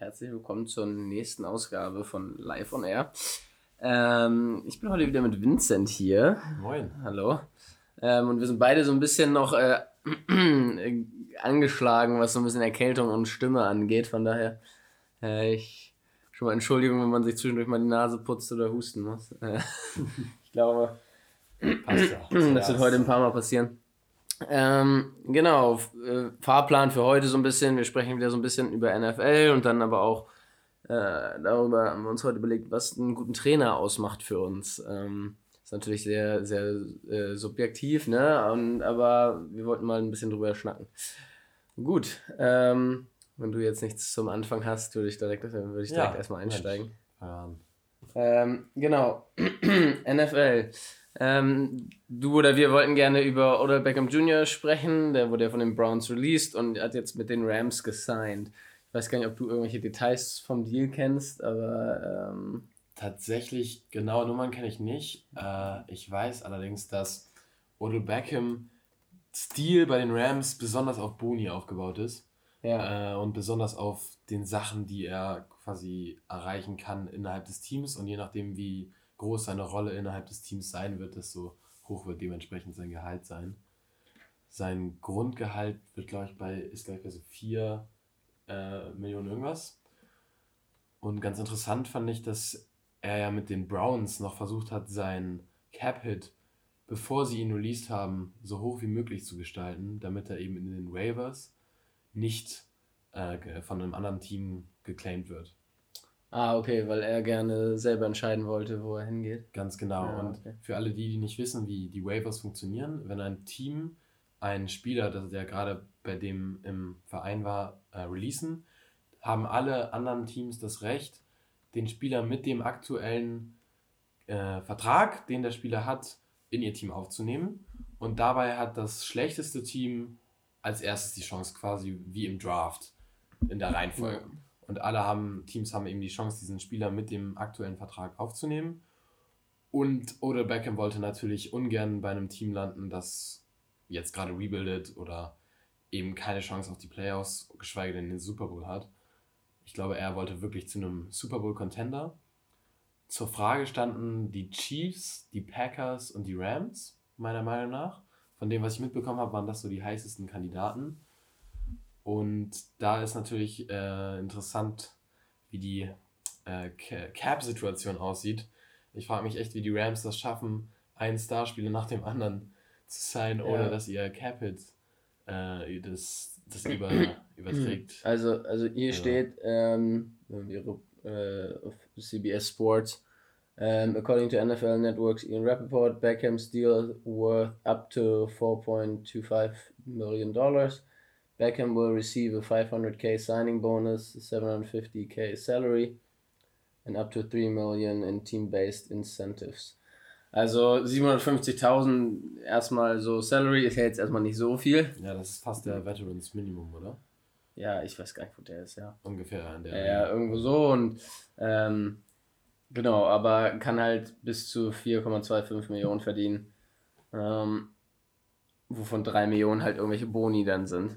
herzlich willkommen zur nächsten Ausgabe von Live on Air. Ähm, ich bin heute wieder mit Vincent hier. Moin. Hallo. Ähm, und wir sind beide so ein bisschen noch äh, angeschlagen, was so ein bisschen Erkältung und Stimme angeht. Von daher, äh, ich schon mal Entschuldigung, wenn man sich zwischendurch mal die Nase putzt oder husten muss. Äh, ich glaube, das wird heute ein paar Mal passieren. Ähm, genau, äh, Fahrplan für heute so ein bisschen. Wir sprechen wieder so ein bisschen über NFL und dann aber auch äh, darüber haben wir uns heute überlegt, was einen guten Trainer ausmacht für uns. Ähm, ist natürlich sehr, sehr äh, subjektiv, ne? Und, aber wir wollten mal ein bisschen drüber schnacken. Gut, ähm, wenn du jetzt nichts zum Anfang hast, würde ich direkt, würde ich direkt ja, erstmal einsteigen. Ähm, genau, NFL. Ähm, du oder wir wollten gerne über Odell Beckham Jr. sprechen. Der wurde ja von den Browns released und hat jetzt mit den Rams gesigned. Ich weiß gar nicht, ob du irgendwelche Details vom Deal kennst, aber. Ähm Tatsächlich, genaue Nummern kenne ich nicht. Äh, ich weiß allerdings, dass Odell Beckham Stil bei den Rams besonders auf Boni aufgebaut ist. Ja. Äh, und besonders auf den Sachen, die er quasi erreichen kann innerhalb des Teams und je nachdem, wie groß seine Rolle innerhalb des Teams sein wird, desto hoch wird dementsprechend sein Gehalt sein. Sein Grundgehalt wird, glaube ich, bei, ist, glaube ich, bei so 4 äh, Millionen irgendwas. Und ganz interessant fand ich, dass er ja mit den Browns noch versucht hat, sein Cap-Hit, bevor sie ihn released haben, so hoch wie möglich zu gestalten, damit er eben in den Waivers nicht äh, von einem anderen Team geclaimed wird. Ah, okay, weil er gerne selber entscheiden wollte, wo er hingeht. Ganz genau. Ja, und okay. für alle die, die nicht wissen, wie die Waivers funktionieren, wenn ein Team einen Spieler, der gerade bei dem im Verein war, äh, releasen, haben alle anderen Teams das Recht, den Spieler mit dem aktuellen äh, Vertrag, den der Spieler hat, in ihr Team aufzunehmen. Und dabei hat das schlechteste Team als erstes die Chance, quasi wie im Draft in der Reihenfolge. Und alle haben, Teams haben eben die Chance, diesen Spieler mit dem aktuellen Vertrag aufzunehmen. Und Odell Beckham wollte natürlich ungern bei einem Team landen, das jetzt gerade rebuildet oder eben keine Chance auf die Playoffs, geschweige denn den Super Bowl hat. Ich glaube, er wollte wirklich zu einem Super Bowl Contender. Zur Frage standen die Chiefs, die Packers und die Rams, meiner Meinung nach. Von dem, was ich mitbekommen habe, waren das so die heißesten Kandidaten. Und da ist natürlich äh, interessant, wie die äh, Cap-Situation aussieht. Ich frage mich echt, wie die Rams das schaffen, einen Starspieler nach dem anderen zu sein, ja. ohne dass ihr Cap-Hit äh, das, das über, überträgt. Also, also hier ja. steht ähm, äh, auf CBS Sports, um, ähm, according to NFL Network's Ian Rappaport, Beckham's deal worth up to 4.25 million dollars. Beckham will receive a 500k signing bonus, 750k salary and up to 3 million in team-based incentives. Also 750.000 erstmal so Salary ist ja jetzt erstmal nicht so viel. Ja, das ist fast der Veterans Minimum, oder? Ja, ich weiß gar nicht, wo der ist, ja. Ungefähr an der. Ja, ja irgendwo so und ähm, genau, aber kann halt bis zu 4,25 Millionen verdienen. Ähm, wovon 3 Millionen halt irgendwelche Boni dann sind.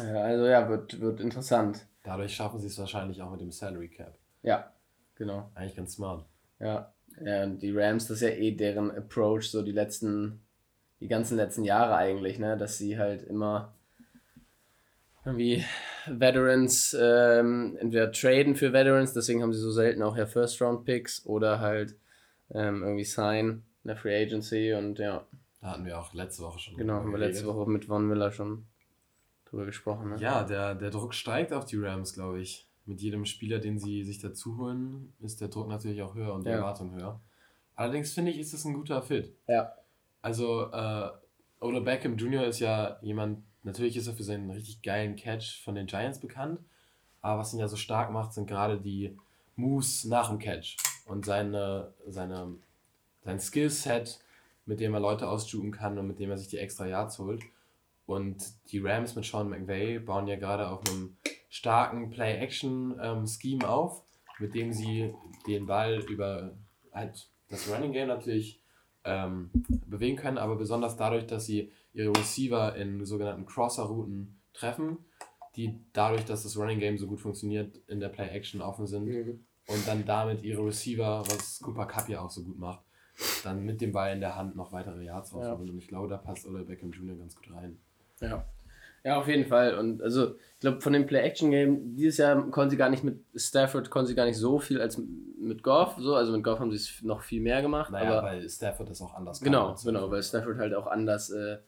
Also ja, wird, wird interessant. Dadurch schaffen sie es wahrscheinlich auch mit dem Salary Cap. Ja, genau. Eigentlich ganz smart. Ja. ja, die Rams, das ist ja eh deren Approach, so die letzten, die ganzen letzten Jahre eigentlich, ne, dass sie halt immer irgendwie Veterans ähm, entweder traden für Veterans, deswegen haben sie so selten auch ja First Round Picks oder halt ähm, irgendwie sign in der Free Agency und ja. Da hatten wir auch letzte Woche schon. Genau, haben wir letzte Woche mit Von Miller schon drüber gesprochen. Ne? Ja, der, der Druck steigt auf die Rams, glaube ich. Mit jedem Spieler, den sie sich dazu holen, ist der Druck natürlich auch höher und die ja. Erwartung höher. Allerdings finde ich, ist das ein guter Fit. Ja. Also, äh, Ola Beckham Jr. ist ja jemand, natürlich ist er für seinen richtig geilen Catch von den Giants bekannt, aber was ihn ja so stark macht, sind gerade die Moves nach dem Catch und seine, seine, sein Skillset, mit dem er Leute ausjuken kann und mit dem er sich die extra Yards holt. Und die Rams mit Sean McVay bauen ja gerade auf einem starken Play-Action-Scheme auf, mit dem sie den Ball über halt das Running Game natürlich ähm, bewegen können, aber besonders dadurch, dass sie ihre Receiver in sogenannten Crosser-Routen treffen, die dadurch, dass das Running Game so gut funktioniert, in der Play-Action offen sind mhm. und dann damit ihre Receiver, was Cooper Cup ja auch so gut macht, dann mit dem Ball in der Hand noch weitere Yards rausholen. Ja. Und ich glaube, da passt Oder Beckham Jr. ganz gut rein. Ja. Ja, auf jeden Fall. Und also, ich glaube, von dem Play-Action-Game, dieses Jahr konnten sie gar nicht mit Stafford, konnten sie gar nicht so viel als mit Goff. So. Also mit Goff haben sie es noch viel mehr gemacht. Naja, aber weil Stafford das auch anders Genau, genau, weil Stafford halt auch anders äh,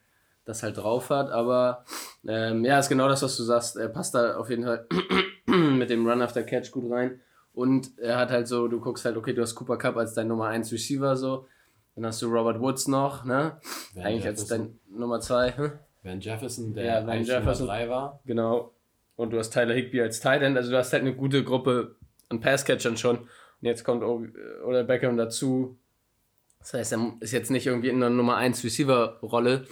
das halt drauf hat. Aber ähm, ja, ist genau das, was du sagst. Er passt da auf jeden Fall mit dem Run after Catch gut rein. Und er hat halt so, du guckst halt, okay, du hast Cooper Cup als dein Nummer 1 Receiver so. Dann hast du Robert Woods noch, ne? Van Eigentlich als dein Nummer 2. Van Jefferson, der ja, Van Jefferson, Nummer 3 war. Genau. Und du hast Tyler Higby als Tight End. Also du hast halt eine gute Gruppe an Passcatchern schon. Und jetzt kommt oder Beckham dazu. Das heißt, er ist jetzt nicht irgendwie in einer Nummer 1 Receiver-Rolle.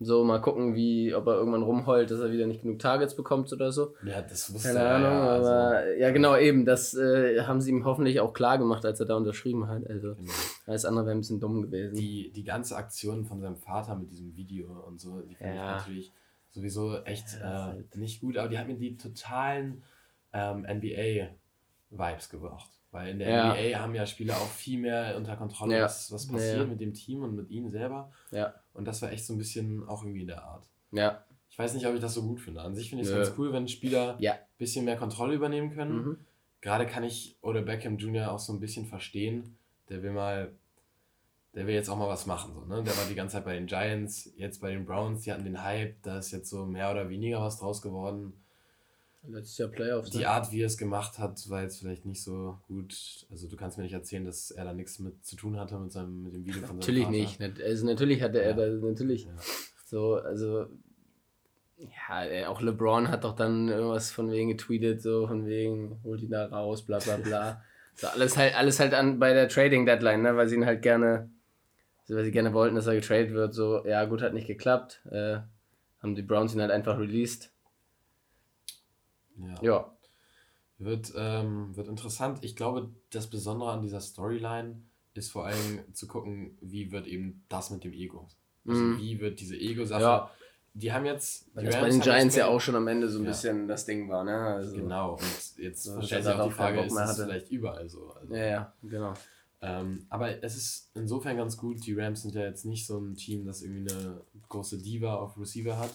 So, mal gucken, wie, ob er irgendwann rumheult, dass er wieder nicht genug Targets bekommt oder so. Ja, das wusste Keine Ahnung, ja, also. aber ja, genau, eben. Das äh, haben sie ihm hoffentlich auch klar gemacht, als er da unterschrieben hat. Also, genau. alles andere wäre ein bisschen dumm gewesen. Die, die ganze Aktion von seinem Vater mit diesem Video und so, die finde ja. ich natürlich sowieso echt ja, äh, halt nicht gut, aber die hat mir die totalen ähm, NBA-Vibes gebracht. Weil in der ja. NBA haben ja Spieler auch viel mehr unter Kontrolle, ja. was, was passiert ja, mit dem Team und mit ihnen selber. Ja. Und das war echt so ein bisschen auch irgendwie in der Art. Ja. Ich weiß nicht, ob ich das so gut finde. An sich finde ich es ganz cool, wenn Spieler ein bisschen mehr Kontrolle übernehmen können. Mhm. Gerade kann ich oder Beckham Jr. auch so ein bisschen verstehen. Der will mal, der will jetzt auch mal was machen. So, ne? Der war die ganze Zeit bei den Giants, jetzt bei den Browns, die hatten den Hype, da ist jetzt so mehr oder weniger was draus geworden. Letztes Jahr Playoffs. Die ne? Art, wie er es gemacht hat, war jetzt vielleicht nicht so gut. Also du kannst mir nicht erzählen, dass er da nichts mit zu tun hatte mit seinem mit dem Video von Natürlich nicht. Also natürlich hatte er da natürlich ja. so, also ja, auch LeBron hat doch dann irgendwas von wegen getweetet, so von wegen, holt ihn da raus, bla bla bla. so alles halt, alles halt an bei der Trading Deadline, ne, weil sie ihn halt gerne, weil sie gerne wollten, dass er getradet wird, so, ja gut, hat nicht geklappt. Äh, haben die Browns ihn halt einfach released. Ja. ja. Wird, ähm, wird interessant. Ich glaube, das Besondere an dieser Storyline ist vor allem zu gucken, wie wird eben das mit dem Ego. Also mhm. wie wird diese Ego-Sache. Ja. Die haben jetzt. Die das bei den Giants ja auch schon am Ende so ein ja. bisschen das Ding war, ne? Also, genau, und jetzt so, stellt sich auch die Frage, ist es vielleicht überall so? Also, ja, ja, genau. Ähm, aber es ist insofern ganz gut, die Rams sind ja jetzt nicht so ein Team, das irgendwie eine große Diva auf Receiver hat,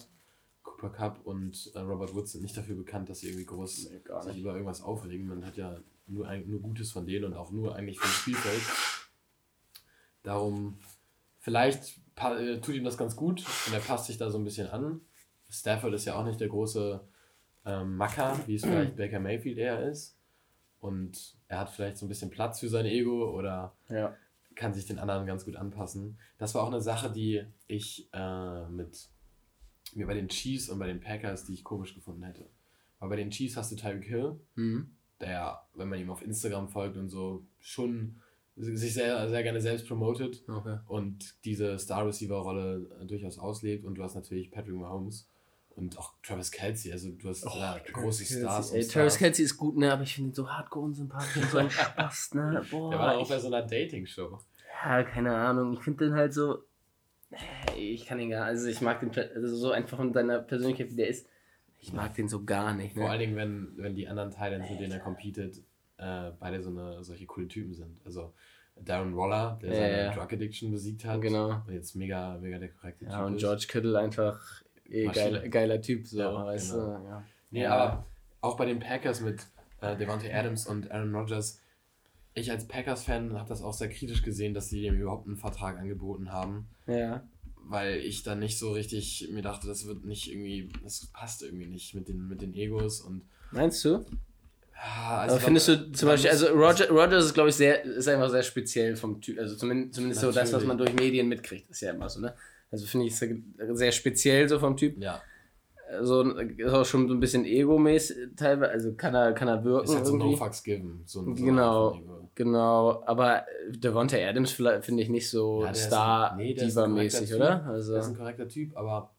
Cooper Cup und äh, Robert Woods sind nicht dafür bekannt, dass sie irgendwie groß nee, sich über irgendwas aufregen. Man hat ja nur, nur Gutes von denen und auch nur eigentlich vom Spielfeld. Darum, vielleicht äh, tut ihm das ganz gut und er passt sich da so ein bisschen an. Stafford ist ja auch nicht der große ähm, Macker, wie es vielleicht Baker Mayfield eher ist. Und er hat vielleicht so ein bisschen Platz für sein Ego oder ja. kann sich den anderen ganz gut anpassen. Das war auch eine Sache, die ich äh, mit mir bei den Chiefs und bei den Packers, die ich komisch gefunden hätte. Weil bei den Chiefs hast du Tyreek Hill, mhm. der, wenn man ihm auf Instagram folgt und so, schon sich sehr, sehr gerne selbst promotet okay. und diese Star Receiver-Rolle durchaus auslebt. Und du hast natürlich Patrick Mahomes und auch Travis Kelsey. Also du hast oh, da große Stars. Ey, Travis Kelsey ist gut, ne? Aber ich finde ihn so hardcore unsympathisch und so ein Spaß, ne? Boah, der war auch bei so einer Dating-Show. Ja, keine Ahnung. Ich finde den halt so ich kann ihn gar also ich mag den also so einfach von seiner Persönlichkeit, wie der ist. Ich mag den so gar nicht. Ne? Vor allen Dingen, wenn, wenn die anderen Teile, mit denen er competet, äh, beide so eine, solche coolen Typen sind. Also Darren Roller, der ja, seine ja. Drug Addiction besiegt hat. Genau. Jetzt mega, mega der korrekte Typ. Ja, und ist. George Kittle einfach eh geil, geiler Typ, so, ja, weißt genau. du. Ja. Nee, ja. aber auch bei den Packers mit äh, Devontae Adams und Aaron Rodgers, ich als Packers-Fan habe das auch sehr kritisch gesehen, dass sie ihm überhaupt einen Vertrag angeboten haben. Ja weil ich dann nicht so richtig mir dachte, das wird nicht irgendwie, das passt irgendwie nicht mit den, mit den Egos und. Meinst du? Ja, also findest du zum Beispiel, also Roger, Roger ist, glaube ich, sehr, ist einfach sehr speziell vom Typ, also zumindest, zumindest so das, was man durch Medien mitkriegt, ist ja immer so, ne? Also finde ich sehr, sehr speziell so vom Typ. Ja so ist auch schon so ein bisschen egomäßig teilweise, also kann er, kann er wirken. Ist halt irgendwie. so No Fucks Given. So ein, genau, genau. Aber Devonta Adams finde ich nicht so ja, Star-Diva-mäßig, oder? Also. Der ist ein korrekter Typ, aber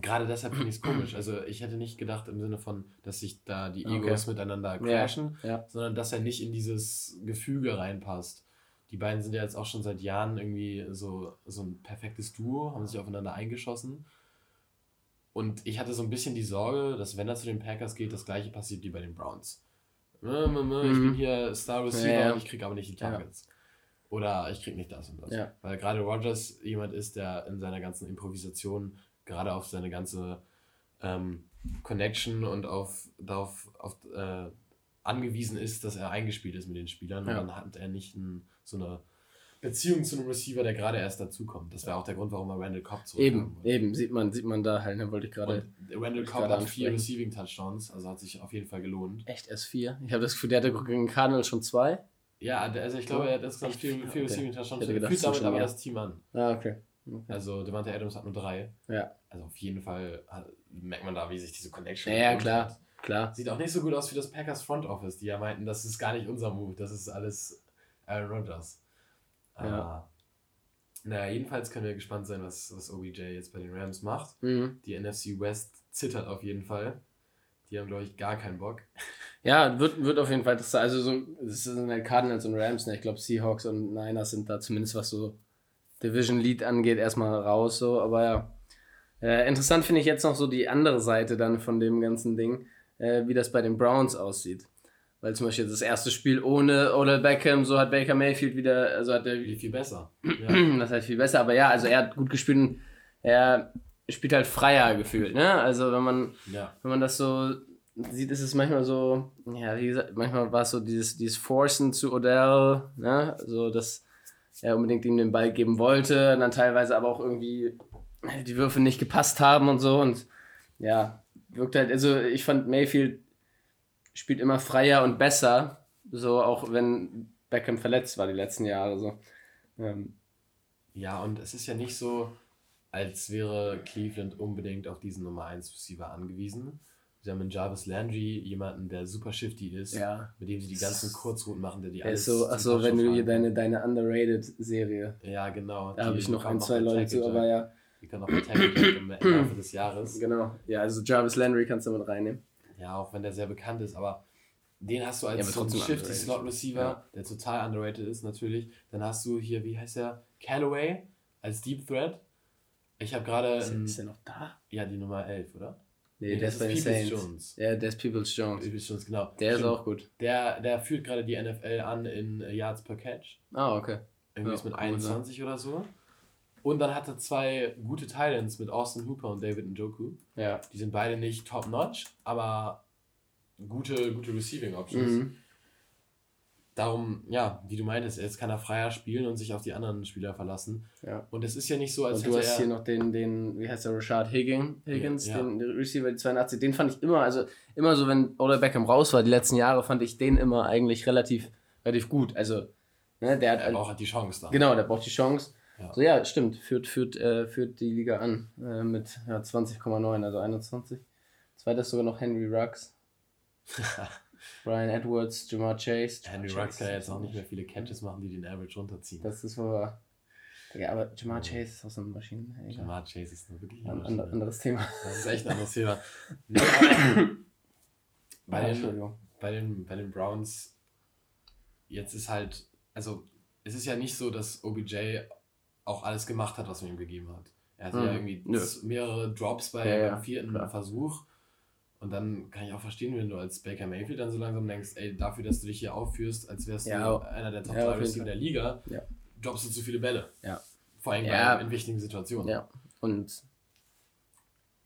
gerade deshalb finde ich es komisch. Also ich hätte nicht gedacht im Sinne von, dass sich da die Egos okay. miteinander crashen, ja, ja. sondern dass er nicht in dieses Gefüge reinpasst. Die beiden sind ja jetzt auch schon seit Jahren irgendwie so, so ein perfektes Duo, haben sich aufeinander eingeschossen. Und ich hatte so ein bisschen die Sorge, dass wenn er zu den Packers geht, das gleiche passiert wie bei den Browns. Ich bin hier Star Receiver ja, ja. und ich kriege aber nicht die Targets. Ja. Oder ich kriege nicht das und das. Weil gerade Rogers jemand ist, der in seiner ganzen Improvisation, gerade auf seine ganze ähm, Connection und auf, darauf auf, äh, angewiesen ist, dass er eingespielt ist mit den Spielern. Und dann hat er nicht ein, so eine Beziehung zu einem Receiver, der gerade erst dazukommt. Das wäre auch der Grund, warum er Randall Cobb zurück Eben, eben, sieht man, sieht man da halt, ne, wollte ich gerade. Randall Cobb hat vier Receiving Touchdowns, also hat sich auf jeden Fall gelohnt. Echt erst vier? Ich habe das Gefühl, der hatte gegen Cardinals schon zwei. Ja, also ich glaube, er hat insgesamt vier, vier Receiving Touchdowns. Er führt damit aber das Team an. Ah, okay. okay. Also Devante Adams hat nur drei. Ja. Also auf jeden Fall hat, merkt man da, wie sich diese Connection. Ja, ja klar. Hat. klar. Sieht auch nicht so gut aus wie das Packers Front Office, die ja meinten, das ist gar nicht unser Move, das ist alles Aaron Rodgers. Ja. Ah. Naja, jedenfalls können wir gespannt sein, was, was OBJ jetzt bei den Rams macht. Mhm. Die NFC West zittert auf jeden Fall. Die haben, glaube ich, gar keinen Bock. Ja, wird, wird auf jeden Fall. Das, also so, das sind halt Cardinals und Rams. Ne? Ich glaube, Seahawks und Niners sind da zumindest, was so Division Lead angeht, erstmal raus. So. Aber ja, äh, interessant finde ich jetzt noch so die andere Seite dann von dem ganzen Ding, äh, wie das bei den Browns aussieht. Weil zum Beispiel das erste Spiel ohne Odell Beckham, so hat Baker Mayfield wieder, also hat er. Viel, viel besser. Ja. das heißt viel besser, aber ja, also er hat gut gespielt und er spielt halt freier gefühlt, ne? Also wenn man, ja. wenn man das so sieht, ist es manchmal so, ja, wie gesagt, manchmal war es so dieses, dieses Forcen zu Odell, ne? So, dass er unbedingt ihm den Ball geben wollte und dann teilweise aber auch irgendwie die Würfe nicht gepasst haben und so und ja, wirkt halt, also ich fand Mayfield spielt immer freier und besser, so auch wenn Beckham verletzt war die letzten Jahre. So. Ähm. Ja, und es ist ja nicht so, als wäre Cleveland unbedingt auf diesen Nummer 1 Receiver angewiesen. Sie haben in Jarvis Landry jemanden, der super shifty ist, ja. mit dem sie die ganzen Kurzrouten machen, der die alles. So, achso, wenn du hier deine, deine Underrated-Serie. Ja, genau. Da habe ich noch ein, zwei Leute zu, aber ja. Die können auch im Laufe des Jahres. Genau, ja, also Jarvis Landry kannst du mit reinnehmen. Ja, auch wenn der sehr bekannt ist, aber den hast du als ja, so shifty Slot Receiver, ja. der total underrated ist natürlich. Dann hast du hier, wie heißt der? Callaway als Deep Threat. Ich habe gerade. Ist, ist, der noch da? Ja, die Nummer 11, oder? Nee, nee der ist bei den Saints. Jones. Ja, der ist Peoples Jones. Peoples Jones, genau. Der Stimmt. ist auch gut. Der, der führt gerade die NFL an in Yards per Catch. Ah, okay. Irgendwie ja, ist mit 21 oder so. Und dann hat er zwei gute Titans mit Austin Hooper und David Njoku. Ja. Die sind beide nicht top-notch, aber gute, gute Receiving Options. Mhm. Darum, ja, wie du meintest, jetzt kann er freier spielen und sich auf die anderen Spieler verlassen. Ja. Und es ist ja nicht so, als und du hast hier noch den, den, wie heißt der, Rashad Higgins, Higgins ja, ja. den Receiver, die 82, den fand ich immer, also immer so, wenn Oder Beckham raus war, die letzten Jahre, fand ich den immer eigentlich relativ, relativ gut. Also, ne, der hat. Er braucht halt die Chance dann. Genau, der braucht die Chance. Ja. So, ja, stimmt, führt, führt, äh, führt die Liga an äh, mit ja, 20,9, also 21. Zweiter ist sogar noch Henry Ruggs. Brian Edwards, Jamar Chase. Henry Ruggs kann ja jetzt auch nicht mehr viele Catches machen, die den Average runterziehen. Das ist wohl. Ja, aber Jamar Chase ist auch so eine Maschine. Egal. Jamar Chase ist nur wirklich ein Maschine. anderes Thema. Das ist echt ein anderes Thema. Bei, den, bei, den, bei den Browns, jetzt ist halt, also es ist ja nicht so, dass OBJ auch alles gemacht hat, was man ihm gegeben hat. Er hatte hm. ja irgendwie Nö. mehrere Drops bei ja, ja, vierten klar. Versuch und dann kann ich auch verstehen, wenn du als Baker Mayfield dann so langsam denkst, ey, dafür, dass du dich hier aufführst, als wärst ja, du einer der Top 3 ja, Receiver der Liga, ja. droppst du zu viele Bälle. Ja. Vor allem ja. in wichtigen Situationen. Ja. Und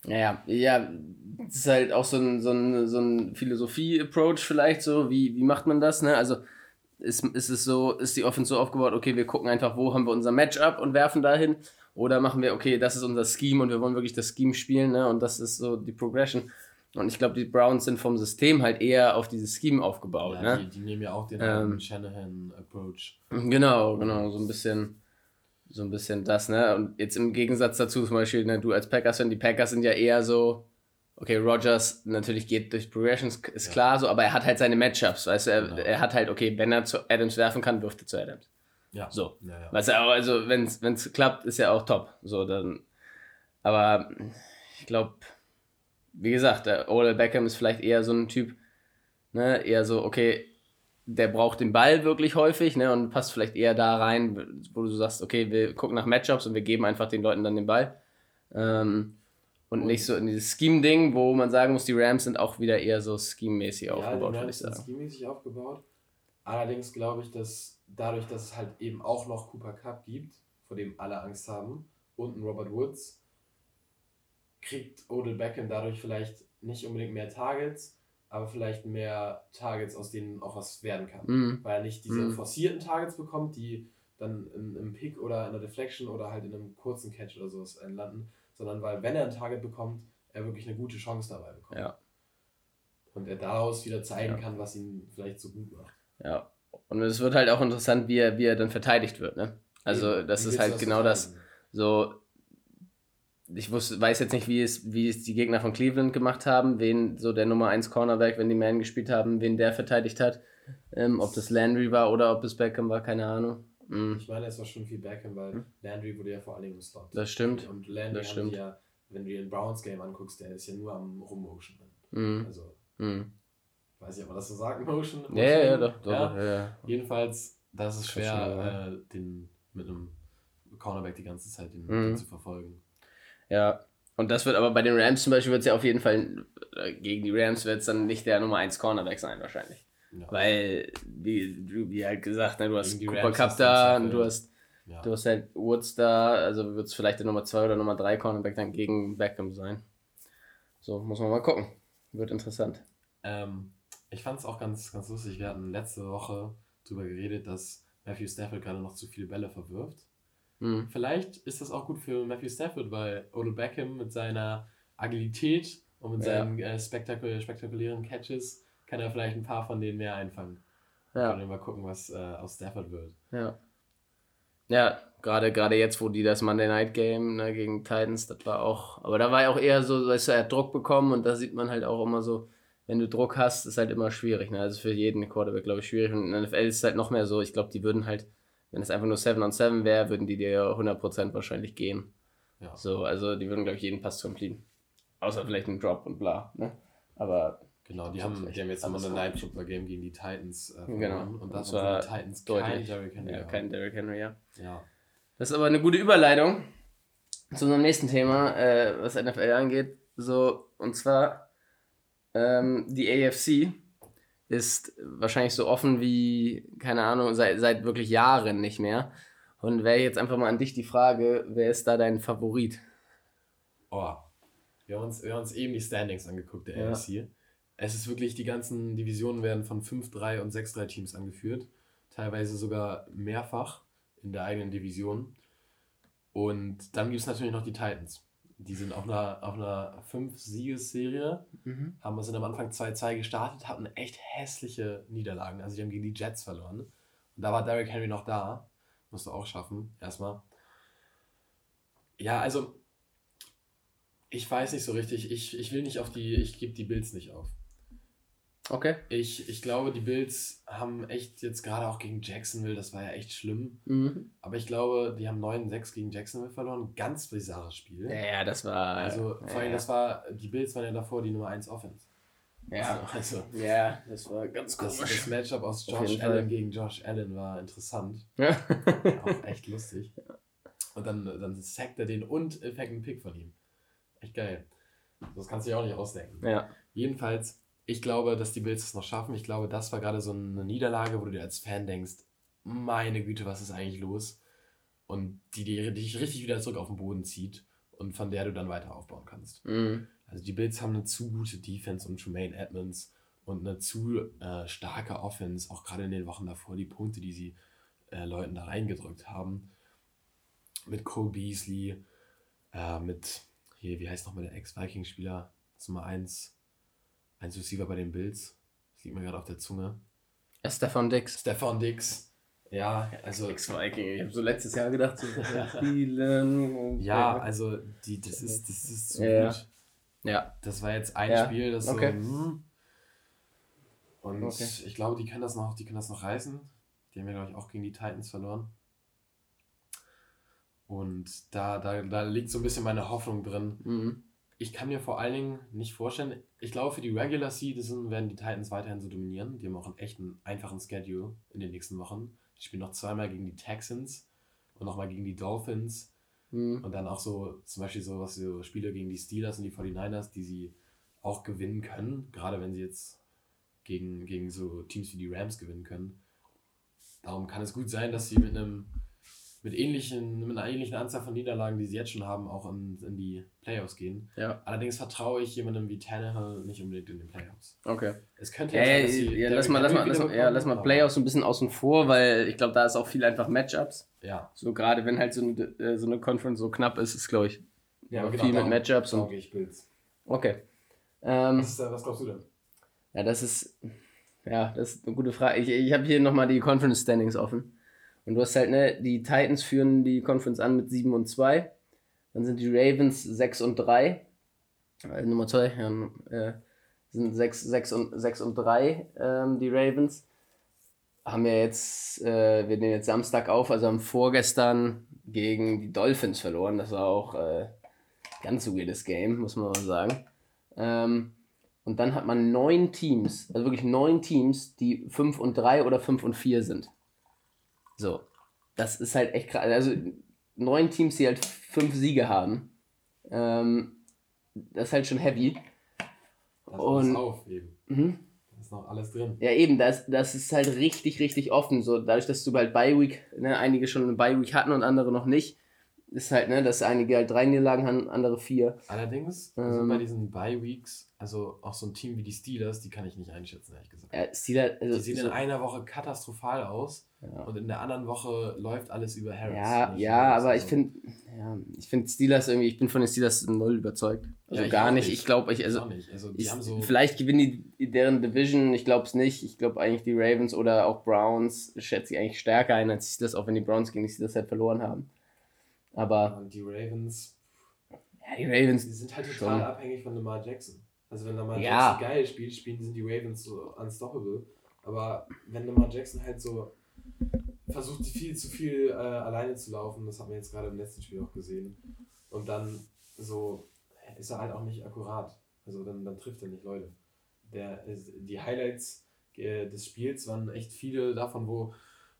naja, ja, das ist halt auch so ein, so ein, so ein Philosophie-Approach vielleicht so, wie, wie macht man das, ne? Also ist, ist es so, ist die Offense so aufgebaut, okay, wir gucken einfach, wo haben wir unser Matchup und werfen dahin. Oder machen wir, okay, das ist unser Scheme und wir wollen wirklich das Scheme spielen, ne? Und das ist so die Progression. Und ich glaube, die Browns sind vom System halt eher auf dieses Scheme aufgebaut. Ja, ne? die, die nehmen ja auch den ähm, Shanahan-Approach. Genau, genau, so ein bisschen, so ein bisschen das, ne? Und jetzt im Gegensatz dazu zum Beispiel, ne, du als Packers-Fan, die Packers sind ja eher so, okay, Rogers natürlich geht durch Progressions, ist ja. klar so, aber er hat halt seine Matchups, weißt du, er, genau. er hat halt, okay, wenn er zu Adams werfen kann, wirft er zu Adams. Ja. So. Ja, ja. Weißt du, also wenn es klappt, ist ja auch top. So, dann, aber ich glaube, wie gesagt, Odell Beckham ist vielleicht eher so ein Typ, ne, eher so, okay, der braucht den Ball wirklich häufig, ne, und passt vielleicht eher da rein, wo du sagst, okay, wir gucken nach Matchups und wir geben einfach den Leuten dann den Ball. Ähm, und, nicht so in dieses Scheme-Ding, wo man sagen muss, die Rams sind auch wieder eher so scheme-mäßig ja, aufgebaut, würde ich sagen. Sind scheme-mäßig aufgebaut. Allerdings glaube ich, dass dadurch, dass es halt eben auch noch Cooper Cup gibt, vor dem alle Angst haben, und ein Robert Woods, kriegt Odell Beckham dadurch vielleicht nicht unbedingt mehr Targets, aber vielleicht mehr Targets, aus denen auch was werden kann. Mhm. Weil er nicht diese mhm. forcierten Targets bekommt, die dann in, im Pick oder in der Deflection oder halt in einem kurzen Catch oder sowas landen, sondern weil, wenn er ein Target bekommt, er wirklich eine gute Chance dabei bekommt. Ja. Und er daraus wieder zeigen ja. kann, was ihn vielleicht so gut macht. Ja. Und es wird halt auch interessant, wie er, wie er dann verteidigt wird, ne? Also, das ist halt das genau das. So, ich wusste, weiß jetzt nicht, wie es, wie es die Gegner von Cleveland gemacht haben, wen so der Nummer 1 Cornerback, wenn die Man gespielt haben, wen der verteidigt hat. Ähm, ob das Landry war oder ob es Beckham war, keine Ahnung. Mhm. Ich meine, es war schon viel Beckham, weil mhm. Landry wurde ja vor allem im Slot. Das stimmt. Und Landry das stimmt. ja, wenn du dir den Browns Game anguckst, der ist ja nur am Rummotion. Mhm. Also, mhm. ich weiß nicht, ob man das so sagt, Motion. Ja, ja, ja, doch, doch, ja. ja. Jedenfalls, das ist schwer, das äh, den mit einem Cornerback die ganze Zeit den, den mhm. zu verfolgen. Ja, und das wird aber bei den Rams zum Beispiel wird es ja auf jeden Fall, äh, gegen die Rams wird es dann nicht der Nummer 1 Cornerback sein wahrscheinlich. Ja. Weil, wie, wie halt gesagt, ne, du hast Cooper Cup da und du hast, ja. du hast halt Woods da, also wird es vielleicht der Nummer 2 oder Nummer 3 Cornerback dann gegen Beckham sein. So, muss man mal gucken. Wird interessant. Ähm, ich fand es auch ganz, ganz lustig. Wir hatten letzte Woche darüber geredet, dass Matthew Stafford gerade noch zu viele Bälle verwirft. Mhm. Vielleicht ist das auch gut für Matthew Stafford, weil Odell Beckham mit seiner Agilität und mit ja. seinen äh, spektakul spektakulären Catches kann er vielleicht ein paar von denen mehr einfangen. Ja. Können wir mal gucken, was äh, aus Stafford wird. Ja. Ja, gerade gerade jetzt, wo die das Monday Night Game ne, gegen Titans, das war auch, aber da war ja auch eher so, weißt du, er hat Druck bekommen und da sieht man halt auch immer so, wenn du Druck hast, ist halt immer schwierig. Ne? Also für jeden Quarterback, glaube ich, schwierig. Und in der NFL ist es halt noch mehr so, ich glaube, die würden halt wenn es einfach nur 7 on 7 wäre, würden die dir 100% wahrscheinlich gehen. Ja. So, also die würden, glaube ich, jeden Pass completen. Außer vielleicht einen Drop und bla. Ne? Aber. Genau, die haben, die haben jetzt immer ein Night Football Game gegen die Titans äh, Genau. Und das war die Titans deutlich. kein Derrick Henry. Ja, kein Derrick Henry, ja. ja. Das ist aber eine gute Überleitung zu unserem nächsten Thema, äh, was NFL angeht. So, und zwar ähm, die AFC ist wahrscheinlich so offen wie, keine Ahnung, seit, seit wirklich Jahren nicht mehr. Und wäre jetzt einfach mal an dich die Frage, wer ist da dein Favorit? Oh, wir haben uns, wir haben uns eben die Standings angeguckt, der ja. AFC. Es ist wirklich, die ganzen Divisionen werden von 5-3 und 6-3 Teams angeführt. Teilweise sogar mehrfach in der eigenen Division. Und dann gibt es natürlich noch die Titans. Die sind auf einer, auf einer 5-Siegesserie, mhm. haben sind am Anfang 2-2 gestartet, hatten echt hässliche Niederlagen. Also die haben gegen die Jets verloren. Und da war Derrick Henry noch da. Musst du auch schaffen, erstmal. Ja, also ich weiß nicht so richtig. Ich, ich will nicht auf die, ich gebe die Bills nicht auf. Okay. Ich, ich glaube, die Bills haben echt jetzt gerade auch gegen Jacksonville, das war ja echt schlimm. Mhm. Aber ich glaube, die haben 9-6 gegen Jacksonville verloren. Ganz bizarres Spiel. Ja, das war. Also, vor allem, ja. das war, die Bills waren ja davor die Nummer 1 Offense. Ja, also, ja, das war ganz komisch. Das, das Matchup aus Josh Allen gegen Josh Allen war interessant. Ja. auch echt lustig. Und dann, dann sackt er den und fängt einen Pick von ihm. Echt geil. Das kannst du dir auch nicht ausdenken. Ja. Jedenfalls ich glaube, dass die Bills es noch schaffen. Ich glaube, das war gerade so eine Niederlage, wo du dir als Fan denkst, meine Güte, was ist eigentlich los? Und die, die dich richtig wieder zurück auf den Boden zieht und von der du dann weiter aufbauen kannst. Mhm. Also die Bills haben eine zu gute Defense und Tremaine Edmonds und eine zu äh, starke Offense, auch gerade in den Wochen davor, die Punkte, die sie äh, Leuten da reingedrückt haben. Mit Cole Beasley, äh, mit, hier, wie heißt nochmal der Ex-Viking-Spieler, Nummer 1, ein Receiver bei den Bills. Das liegt mir gerade auf der Zunge. Stefan Dix. Stefan Dix. Ja, also. X-Viking. Ich habe so letztes Jahr gedacht, so spielen. ja, also die, das ist, das ist so ja. gut. Ja. Das war jetzt ein ja. Spiel, das okay. so. Hm. Und okay. ich glaube, die können das noch, die können das noch reißen. Die haben ja, glaube ich, auch gegen die Titans verloren. Und da, da, da liegt so ein bisschen meine Hoffnung drin. Mhm ich kann mir vor allen Dingen nicht vorstellen, ich glaube, für die Regular Season werden die Titans weiterhin so dominieren. Die haben auch einen echten einfachen Schedule in den nächsten Wochen. Die spielen noch zweimal gegen die Texans und nochmal gegen die Dolphins. Mhm. Und dann auch so, zum Beispiel so, was so Spiele gegen die Steelers und die 49ers, die sie auch gewinnen können, gerade wenn sie jetzt gegen, gegen so Teams wie die Rams gewinnen können. Darum kann es gut sein, dass sie mit einem mit, ähnlichen, mit einer ähnlichen Anzahl von Niederlagen, die sie jetzt schon haben, auch in, in die Playoffs gehen. Ja. Allerdings vertraue ich jemandem wie Tannehill nicht unbedingt in den Playoffs. Okay. Es könnte ja, sein, dass sie ja, lass mal, lass mal, lass mal, ja, lass mal Playoffs so ein bisschen außen vor, weil ich glaube, da ist auch viel einfach Matchups. Ja. So gerade wenn halt so eine, äh, so eine Conference so knapp ist, ist glaube ich ja, genau, viel mit Matchups. Und, ich Bills. Okay. Ähm, was, ist, was glaubst du denn? Ja, das ist, ja, das ist eine gute Frage. Ich, ich habe hier nochmal die Conference Standings offen. Und du hast halt, ne, die Titans führen die Conference an mit 7 und 2. Dann sind die Ravens 6 und 3. Äh, Nummer 2, ja, äh, sind 6, 6, und, 6 und 3 ähm, die Ravens. Haben wir jetzt, äh, wir nehmen jetzt Samstag auf, also haben vorgestern gegen die Dolphins verloren. Das war auch äh, ganz so weirdes Game, muss man mal sagen. Ähm, und dann hat man neun Teams, also wirklich neun Teams, die 5 und 3 oder 5 und 4 sind. So. Das ist halt echt krass. Also neun Teams, die halt fünf Siege haben. Ähm, das ist halt schon heavy. Das und, auf eben. Mhm. Da ist noch alles drin. Ja, eben, das, das ist halt richtig, richtig offen. So, dadurch, dass du bald Bye Week, ne, einige schon eine Bye Week hatten und andere noch nicht, ist halt, ne, dass einige halt drei Niederlagen haben, andere vier. Allerdings, also ähm, bei diesen Bye Weeks, also auch so ein Team wie die Steelers, die kann ich nicht einschätzen, ehrlich gesagt. Ja, Steelers, also die sehen so in einer Woche katastrophal aus ja. und in der anderen Woche läuft alles über Harris. Ja, ja, aber ich finde, ja, ich finde Steelers irgendwie, ich bin von den Steelers null überzeugt. Also ja, gar nicht. nicht. Ich glaube, ich, also, also ich, so vielleicht gewinnen die deren Division, ich glaube es nicht. Ich glaube eigentlich die Ravens oder auch Browns schätze ich eigentlich stärker ein als Steelers, auch wenn die Browns gegen die Steelers halt verloren haben. Aber. Und die Ravens. Ja, die Ravens. Die sind halt total schon. abhängig von Lamar Jackson. Also, wenn Lamar ja. Jackson geil spielt, spielen sind die Ravens so unstoppable. Aber wenn Lamar Jackson halt so versucht, viel zu viel äh, alleine zu laufen, das haben wir jetzt gerade im letzten Spiel auch gesehen. Und dann so ist er halt auch nicht akkurat. Also dann, dann trifft er nicht Leute. Der, die Highlights äh, des Spiels waren echt viele davon, wo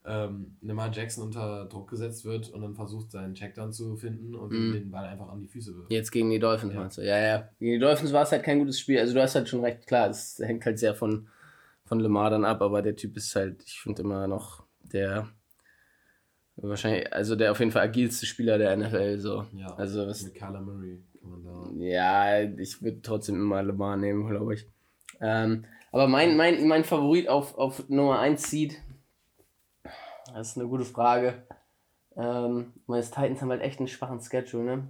ähm, Lamar Jackson unter Druck gesetzt wird und dann versucht, seinen Checkdown zu finden und mm. den Ball einfach an die Füße wirft. Jetzt gegen die Dolphins ja. meinst du? Ja, ja. Gegen die Dolphins war es halt kein gutes Spiel. Also du hast halt schon recht, klar, es hängt halt sehr von, von Lamar dann ab, aber der Typ ist halt, ich finde immer noch der wahrscheinlich, also der auf jeden Fall agilste Spieler der NFL. So. Ja, also was, mit Kyler Murray kann man da. Ja, ich würde trotzdem immer Lamar nehmen, glaube ich. Ähm, aber mein, mein, mein Favorit auf, auf Nummer 1 Seed das ist eine gute Frage. Ähm, meine Titans haben halt echt einen schwachen Schedule, ne?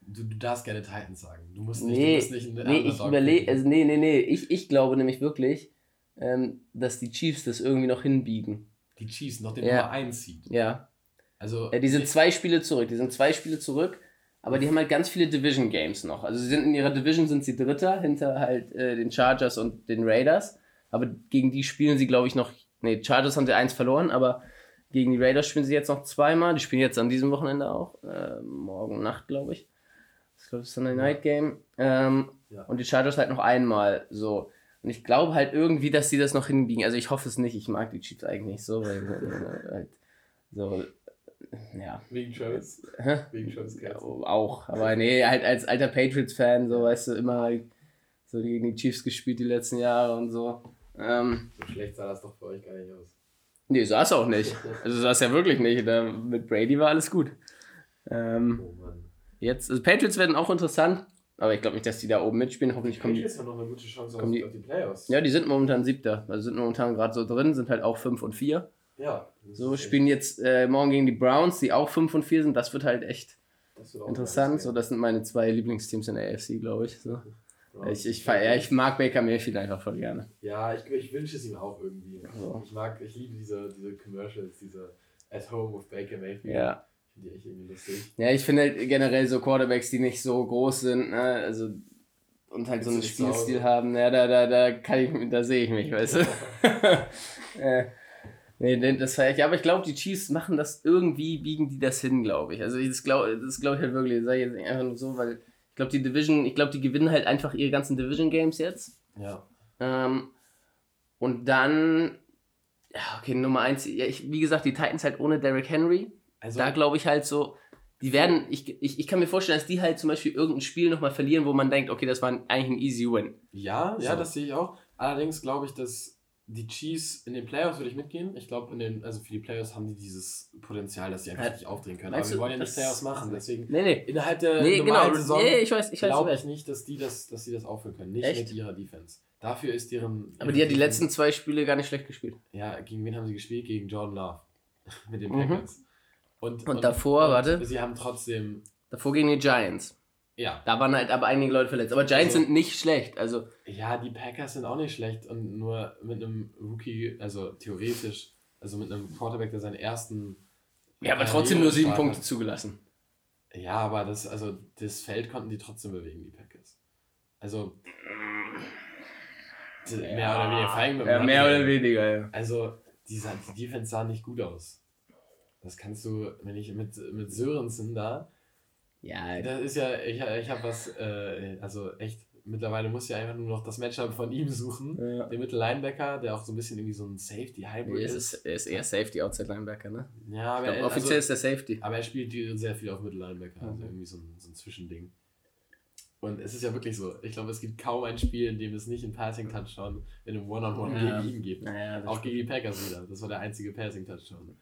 Du, du darfst gerne Titans sagen. Du musst nicht, nee, du musst nicht nee, ich überlege, also nee, nee, nee. Ich, ich glaube nämlich wirklich, ähm, dass die Chiefs das irgendwie noch hinbiegen. Die Chiefs noch den ja. Nummer 1 zieht. Ja. Also. Ja, die sind zwei Spiele zurück. Die sind zwei Spiele zurück, aber die haben halt ganz viele Division Games noch. Also sie sind in ihrer Division sind sie Dritter hinter halt äh, den Chargers und den Raiders. Aber gegen die spielen sie, glaube ich, noch. Nee, Chargers haben sie eins verloren, aber gegen die Raiders spielen sie jetzt noch zweimal. Die spielen jetzt an diesem Wochenende auch. Äh, morgen Nacht, glaube ich. Das ist, glaube ich, Sunday Night Game. Ähm, ja. Und die Chargers halt noch einmal. So. Und ich glaube halt irgendwie, dass sie das noch hinbiegen. Also ich hoffe es nicht. Ich mag die Chiefs eigentlich nicht so, weil äh, halt so. Ja. Wegen Travis. Wegen Travis ja, Auch. Aber nee, halt als alter Patriots-Fan, so weißt du, immer so gegen die Chiefs gespielt die letzten Jahre und so. Ähm, so schlecht sah das doch für euch gar nicht aus. Nee, sah es auch nicht. Also sah es ja wirklich nicht. Da, mit Brady war alles gut. Ähm, oh jetzt, also Patriots werden auch interessant, aber ich glaube nicht, dass die da oben mitspielen. Hoffentlich kommen die. Haben noch eine gute Chance auf die, die Playoffs. Ja, die sind momentan siebter. Also sind momentan gerade so drin, sind halt auch 5 und 4. Ja. So spielen jetzt äh, morgen gegen die Browns, die auch 5 und 4 sind. Das wird halt echt wird interessant. So, das sind meine zwei Lieblingsteams in der AFC, glaube ich. So. Ich, ich, ja, ich mag Baker Mayfield einfach voll gerne. Ja, ich, ich wünsche es ihm auch irgendwie. So. Ich mag, ich liebe diese, diese Commercials, diese At Home with Baker Mayfield. Ja. Finde ich echt irgendwie lustig. Ja, ich finde halt generell so Quarterbacks, die nicht so groß sind, ne, also und halt so einen Spielstil haben, ja, da, da, da kann ich, da sehe ich mich, weißt du. äh, nee, das war ich, aber ich glaube, die Chiefs machen das irgendwie, biegen die das hin, glaube ich. Also das glaube das glaub ich halt wirklich, das sage ich jetzt einfach nur so, weil ich glaube, die Division, ich glaube, die gewinnen halt einfach ihre ganzen Division Games jetzt. Ja. Ähm, und dann, ja, okay, Nummer eins, ja, ich, wie gesagt, die Titans halt ohne Derrick Henry. Also, da glaube ich halt so, Die werden, ich, ich, ich kann mir vorstellen, dass die halt zum Beispiel irgendein Spiel nochmal verlieren, wo man denkt, okay, das war eigentlich ein easy win. Ja, ja, das sehe ich auch. Allerdings glaube ich, dass die Chiefs in den Playoffs würde ich mitgehen. Ich glaube, in den, also für die Playoffs haben die dieses Potenzial, dass sie einfach nicht aufdrehen können. Aber wir wollen ja nicht Playoffs machen, deswegen nee, nee. innerhalb der nee, normalen genau. Saison nee, ich weiß, ich weiß, glaube ich nicht, dass die das, dass die das aufhören können. Nicht Echt? mit ihrer Defense. Dafür ist deren. Aber die hat die letzten zwei Spiele gar nicht schlecht gespielt. Ja, gegen wen haben sie gespielt? Gegen Jordan Love. mit den mhm. Packers. Mhm. Und, und, und davor, und warte. Sie haben trotzdem. Davor gegen die Giants. Ja. Da waren halt aber einige Leute verletzt. Aber Giants also, sind nicht schlecht. Also. Ja, die Packers sind auch nicht schlecht und nur mit einem Rookie, also theoretisch, also mit einem Quarterback, der seinen ersten. Ja, aber trotzdem nur sieben Punkte zugelassen. Ja, aber das, also das Feld konnten die trotzdem bewegen, die Packers. Also. Ja, mehr oder weniger Ja, mehr oder weniger, ja. Also, die, die Defense sah nicht gut aus. Das kannst du, wenn ich mit, mit Sörensen da ja. Das ist ja, ich, ich habe was, äh, also echt, mittlerweile muss ich einfach nur noch das Matchup von ihm suchen. Ja. Den Mittellinebacker, der auch so ein bisschen irgendwie so ein Safety-Hybrid ist. Ist, ist eher Safety-Outside-Linebacker, ne? Ja, aber glaub, er, offiziell also, ist der Safety. Aber er spielt sehr viel auf Mittellinebacker, mhm. also irgendwie so ein, so ein Zwischending. Und es ist ja wirklich so, ich glaube, es gibt kaum ein Spiel, in dem es nicht einen Passing-Touchdown in einem One-on-One -on -One ja. gegen ihn gibt. Ja, auch gegen die Packers wieder. Das war der einzige Passing-Touchdown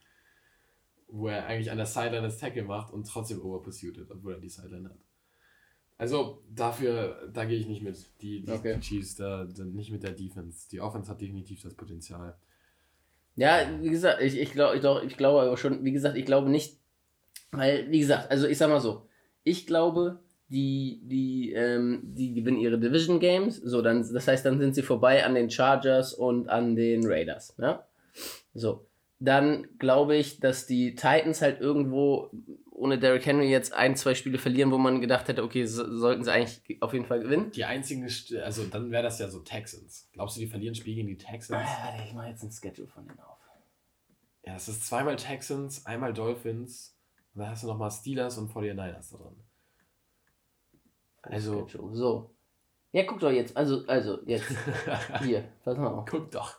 wo er eigentlich an der Sideline das Tackle macht und trotzdem overpursuited, obwohl er die Sideline hat. Also dafür, da gehe ich nicht mit. Die, die, okay. die Chiefs da sind nicht mit der Defense. Die Offense hat definitiv das Potenzial. Ja, wie gesagt, ich, ich glaube ich, ich glaube aber schon, wie gesagt, ich glaube nicht, weil, wie gesagt, also ich sag mal so, ich glaube, die, die, ähm, die gewinnen ihre Division Games, so, dann, das heißt, dann sind sie vorbei an den Chargers und an den Raiders, ja? So dann glaube ich, dass die Titans halt irgendwo ohne Derrick Henry jetzt ein, zwei Spiele verlieren, wo man gedacht hätte, okay, so, sollten sie eigentlich auf jeden Fall gewinnen. Die einzigen, also dann wäre das ja so Texans. Glaubst du, die verlieren Spiel gegen die Texans? Ah, warte, ich mache jetzt ein Schedule von denen auf. Ja, es ist zweimal Texans, einmal Dolphins und dann hast du nochmal Steelers und 49ers da drin. Also. So. Ja, guck doch jetzt, also, also, jetzt. hier, pass mal auf. Guck doch.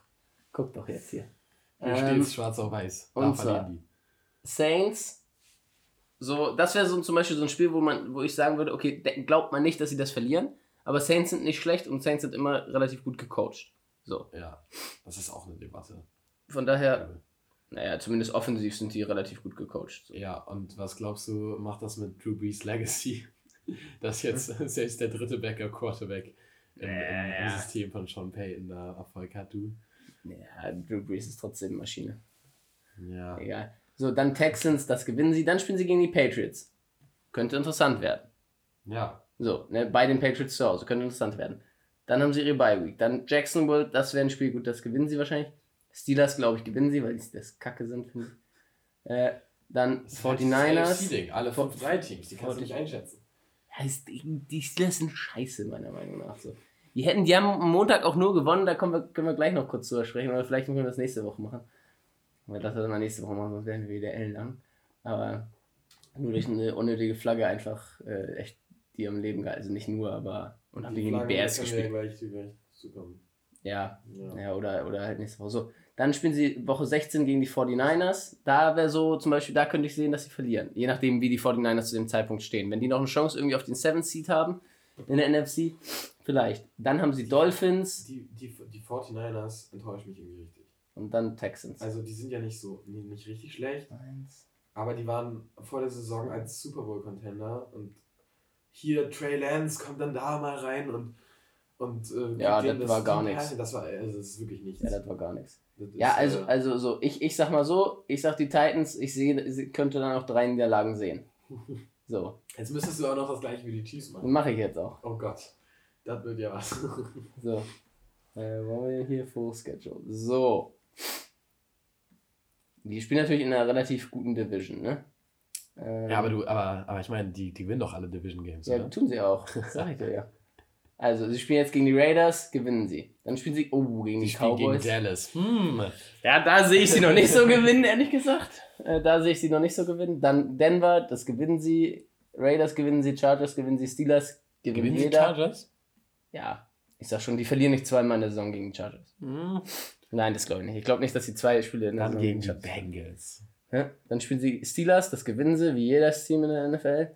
Guck doch jetzt hier. Hier ähm, steht es schwarz auf weiß. Da und zwar Saints. So, das wäre so zum Beispiel so ein Spiel, wo man, wo ich sagen würde, okay, glaubt man nicht, dass sie das verlieren, aber Saints sind nicht schlecht und Saints sind immer relativ gut gecoacht. So. Ja, das ist auch eine Debatte. Von daher, naja, zumindest offensiv sind die relativ gut gecoacht. So. Ja, und was glaubst du, macht das mit Drew Brees Legacy? dass jetzt selbst der dritte Backup Quarterback im, im, im System von Sean Payton da Erfolg hat, du? Ja, Drew Brees ist trotzdem Maschine. Ja. Egal. So, dann Texans, das gewinnen sie. Dann spielen sie gegen die Patriots. Könnte interessant werden. Ja. So, ne, bei den Patriots zu Hause. Könnte interessant werden. Dann haben sie ihre Bye Week. Dann Jacksonville, das wäre ein Spiel, gut, das gewinnen sie wahrscheinlich. Steelers, glaube ich, gewinnen sie, weil die das Kacke sind. Äh, dann das 49ers. Halt alle fünf, drei Teams, die kannst du nicht einschätzen. Ja, die Steelers sind scheiße, meiner Meinung nach. So. Die hätten, die haben am Montag auch nur gewonnen, da wir, können wir gleich noch kurz drüber sprechen, oder vielleicht müssen wir das nächste Woche machen. Weil das wir dann nächste Woche machen, sonst werden wir wieder ellenlang. Aber nur durch eine unnötige Flagge einfach äh, echt die am Leben gehalten. Also nicht nur, aber und haben die gegen die BS gespielt. Gleich, ja, ja, ja. oder, oder halt nächste Woche. So, dann spielen sie Woche 16 gegen die 49ers. Da wäre so, zum Beispiel, da könnte ich sehen, dass sie verlieren. Je nachdem, wie die 49ers zu dem Zeitpunkt stehen. Wenn die noch eine Chance irgendwie auf den 7 Seed haben in der NFC, Vielleicht. Dann haben sie Dolphins. Die, die, die 49ers enttäuschen mich irgendwie richtig. Und dann Texans. Also die sind ja nicht so, nicht richtig schlecht. Eins. Aber die waren vor der Saison als Super Bowl-Contender und hier Trey Lance kommt dann da mal rein und und äh, ja, das, das war gar nichts. Das war also das ist wirklich nichts. Ja, das war gar nichts. Ja, also äh, also so ich, ich sag mal so, ich sag die Titans, ich sehe könnte dann auch drei Niederlagen sehen. So. Jetzt müsstest du auch noch das gleiche wie die Chiefs machen. Mache ich jetzt auch. Oh Gott. Das wird ja was. so. Äh, wollen wir hier Full Schedule. So. Die spielen natürlich in einer relativ guten Division, ne? Ähm, ja, aber du, aber, aber ich meine, die, die gewinnen doch alle Division Games. Ja, oder? tun sie auch. Sag ich dir ja. Also, sie spielen jetzt gegen die Raiders, gewinnen sie. Dann spielen sie, oh, gegen die, die Cowboys. Gegen Dallas. Hm. Ja, da sehe ich sie noch nicht so gewinnen, ehrlich gesagt. Äh, da sehe ich sie noch nicht so gewinnen. Dann Denver, das gewinnen sie. Raiders gewinnen sie, Chargers gewinnen sie, Steelers gewinnen, gewinnen jeder. Chargers? Ja, ich sag schon, die verlieren nicht zweimal in der Saison gegen die Chargers. Mhm. Nein, das glaube ich nicht. Ich glaube nicht, dass sie zwei Spiele in der Saison gegen die Bengals. Ja, dann spielen sie Steelers, das gewinnen sie, wie jedes Team in der NFL.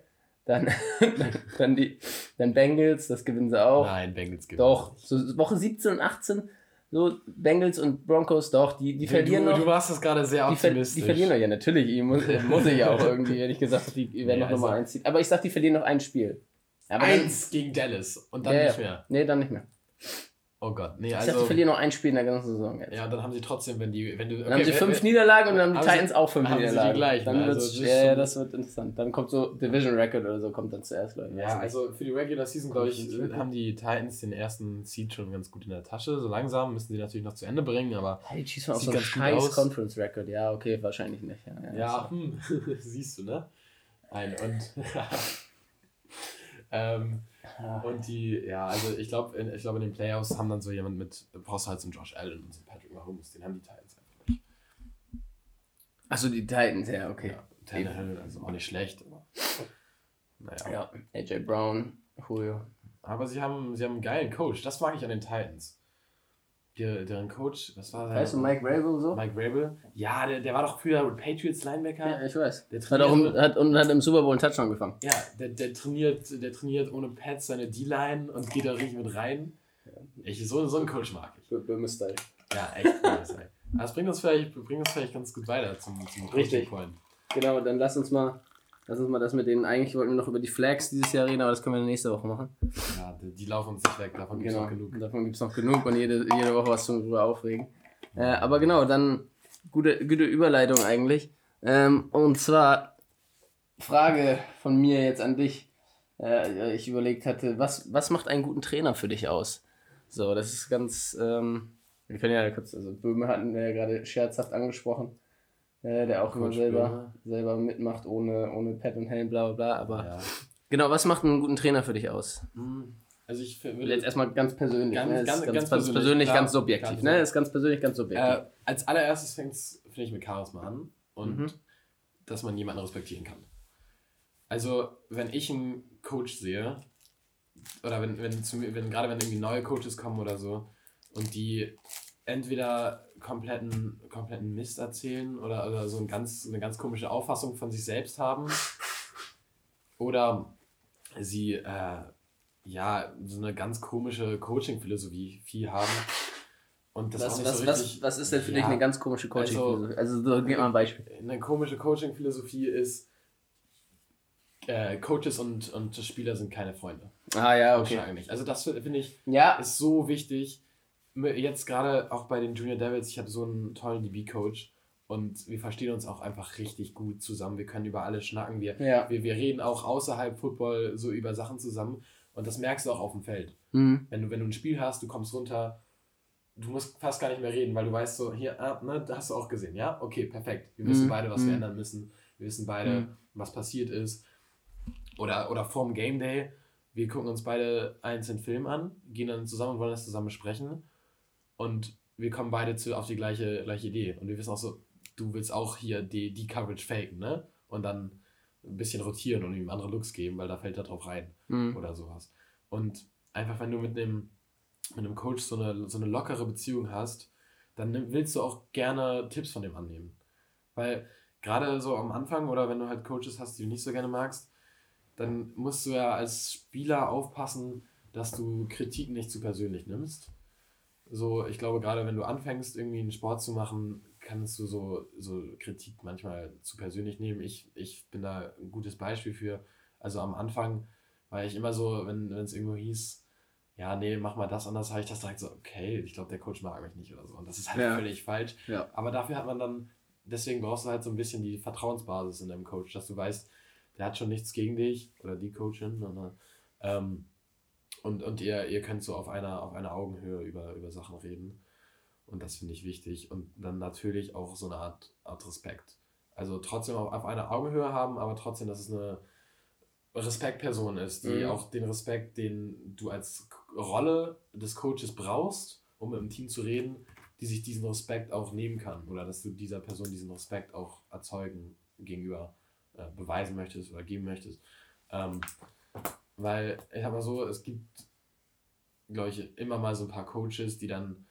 Dann, dann, die, dann Bengals, das gewinnen sie auch. Nein, Bengals gewinnen Doch, so Woche 17 und 18, so Bengals und Broncos, doch, die, die verlieren du, noch. Du warst das gerade sehr optimistisch. Die, die verlieren noch, ja, natürlich. Ich muss, muss ich auch irgendwie, wenn ich gesagt habe, die werden ja, noch also, Nummer 1 ziehen. Aber ich sag, die verlieren noch ein Spiel. Aber Eins dann, gegen Dallas und dann ja, nicht mehr. Nee, dann nicht mehr. Oh Gott, nee, ich also. Ich dachte, die verlieren noch ein Spiel in der ganzen Saison jetzt. Ja, dann haben sie trotzdem, wenn die. Wenn du, okay, dann haben sie fünf Niederlagen und dann haben die Titans auch fünf Niederlagen. Sie gleichen, dann also ja, ja, das wird interessant. Dann kommt so Division Record oder so, kommt dann zuerst, ich. Ja, also für die Regular Season, glaube ich, haben die Titans den ersten Seed schon ganz gut in der Tasche. So langsam müssen sie natürlich noch zu Ende bringen, aber. Hey, die schießen auf so einen scheiß Conference Record. Ja, okay, wahrscheinlich nicht. Ja, ja, ja hm, siehst du, ne? Ein und. ähm, und die, ja, also ich glaube, ich glaube, in den Playoffs haben dann so jemand mit, brauchst halt so einen Josh Allen und so Patrick Mahomes, den haben die Titans einfach nicht. Achso, die Titans, ja, okay. Ja, Tannehill, also auch nicht schlecht, aber naja. Ja, AJ Brown, Julio. Aber sie haben, sie haben einen geilen Coach, das mag ich an den Titans der, deren Coach, was war der? Weißt du Mike Rabel so? Mike Rabel? Ja, der, der war doch früher Patriots Linebacker. Ja, ich weiß. Der hat auch im, hat, und hat im Super Bowl einen Touchdown gefangen. Ja, der, der, trainiert, der trainiert ohne Pads seine D-Line und geht da richtig mit rein. Ich, so, so einen Coach mag ich. Böhme-Style. Ja, echt Böhme-Style. Das bringt uns, vielleicht, bringt uns vielleicht ganz gut weiter zum, zum Richtig. Point. Genau, dann lass uns mal Lass uns mal das mit denen. Eigentlich wollten wir noch über die Flags dieses Jahr reden, aber das können wir nächste Woche machen. Ja, die, die laufen uns nicht weg, davon gibt es genau, noch genug. Davon gibt es noch genug und jede, jede Woche was zum drüber aufregen. Äh, aber genau, dann gute, gute Überleitung eigentlich. Ähm, und zwar Frage von mir jetzt an dich. Äh, ich überlegt hatte, was, was macht einen guten Trainer für dich aus? So, das ist ganz. Ähm, wir können ja kurz, also Böhme hatten wir ja gerade scherzhaft angesprochen äh, der auch immer selber, selber mitmacht, ohne, ohne Pad und Helm, bla bla bla. Aber ja. genau, was macht einen guten Trainer für dich aus? Hm, also ich würde jetzt erstmal ganz persönlich, ganz, ne? ganz, ganz, ganz, persönlich, persönlich klar, ganz subjektiv, ganz ne? Ist ganz persönlich, ganz subjektiv. Äh, als allererstes fängt es, finde ich, mit Charisma an und mhm. dass man jemanden respektieren kann. Also, wenn ich einen Coach sehe, oder wenn, wenn, zu, wenn gerade wenn irgendwie neue Coaches kommen oder so und die entweder kompletten, kompletten Mist erzählen oder, oder so ein ganz, eine ganz komische Auffassung von sich selbst haben. Oder sie äh, ja so eine ganz komische Coaching-Philosophie viel haben. Und das was, was, so richtig, was, was ist denn für ja, dich eine ganz komische Coaching-Philosophie? Also, also so, gib mal ein Beispiel. Eine komische Coaching-Philosophie ist, äh, Coaches und, und Spieler sind keine Freunde. Ah ja, okay. Also das finde ich ja. ist so wichtig jetzt gerade auch bei den Junior Devils, ich habe so einen tollen DB-Coach und wir verstehen uns auch einfach richtig gut zusammen. Wir können über alles schnacken. Wir, ja. wir, wir reden auch außerhalb Football so über Sachen zusammen und das merkst du auch auf dem Feld. Mhm. Wenn, du, wenn du ein Spiel hast, du kommst runter, du musst fast gar nicht mehr reden, weil du weißt so, hier, ah, ne, da hast du auch gesehen, ja? Okay, perfekt. Wir wissen mhm. beide, was mhm. wir ändern müssen. Wir wissen beide, mhm. was passiert ist. Oder, oder vorm Game Day, wir gucken uns beide einzeln Film an, gehen dann zusammen und wollen das zusammen besprechen und wir kommen beide zu, auf die gleiche, gleiche Idee. Und wir wissen auch so, du willst auch hier die, die Coverage faken, ne? Und dann ein bisschen rotieren und ihm andere Looks geben, weil da fällt er drauf rein mhm. oder sowas. Und einfach, wenn du mit einem, mit einem Coach so eine, so eine lockere Beziehung hast, dann willst du auch gerne Tipps von dem annehmen. Weil gerade so am Anfang oder wenn du halt Coaches hast, die du nicht so gerne magst, dann musst du ja als Spieler aufpassen, dass du Kritik nicht zu persönlich nimmst so, ich glaube, gerade wenn du anfängst, irgendwie einen Sport zu machen, kannst du so, so Kritik manchmal zu persönlich nehmen. Ich, ich bin da ein gutes Beispiel für. Also am Anfang war ich immer so, wenn es irgendwo hieß, ja, nee, mach mal das anders, habe ich das direkt so, okay, ich glaube, der Coach mag mich nicht oder so. Und das ist halt ja. völlig falsch. Ja. Aber dafür hat man dann, deswegen brauchst du halt so ein bisschen die Vertrauensbasis in deinem Coach, dass du weißt, der hat schon nichts gegen dich oder die Coachin, sondern ähm, und, und ihr, ihr könnt so auf einer, auf einer Augenhöhe über, über Sachen reden. Und das finde ich wichtig. Und dann natürlich auch so eine Art, Art Respekt. Also trotzdem auf, auf einer Augenhöhe haben, aber trotzdem, dass es eine Respektperson ist, die mhm. auch den Respekt, den du als Rolle des Coaches brauchst, um im Team zu reden, die sich diesen Respekt auch nehmen kann. Oder dass du dieser Person diesen Respekt auch erzeugen gegenüber äh, beweisen möchtest oder geben möchtest. Ähm, weil, ich sag mal so, es gibt, glaube ich, immer mal so ein paar Coaches, die dann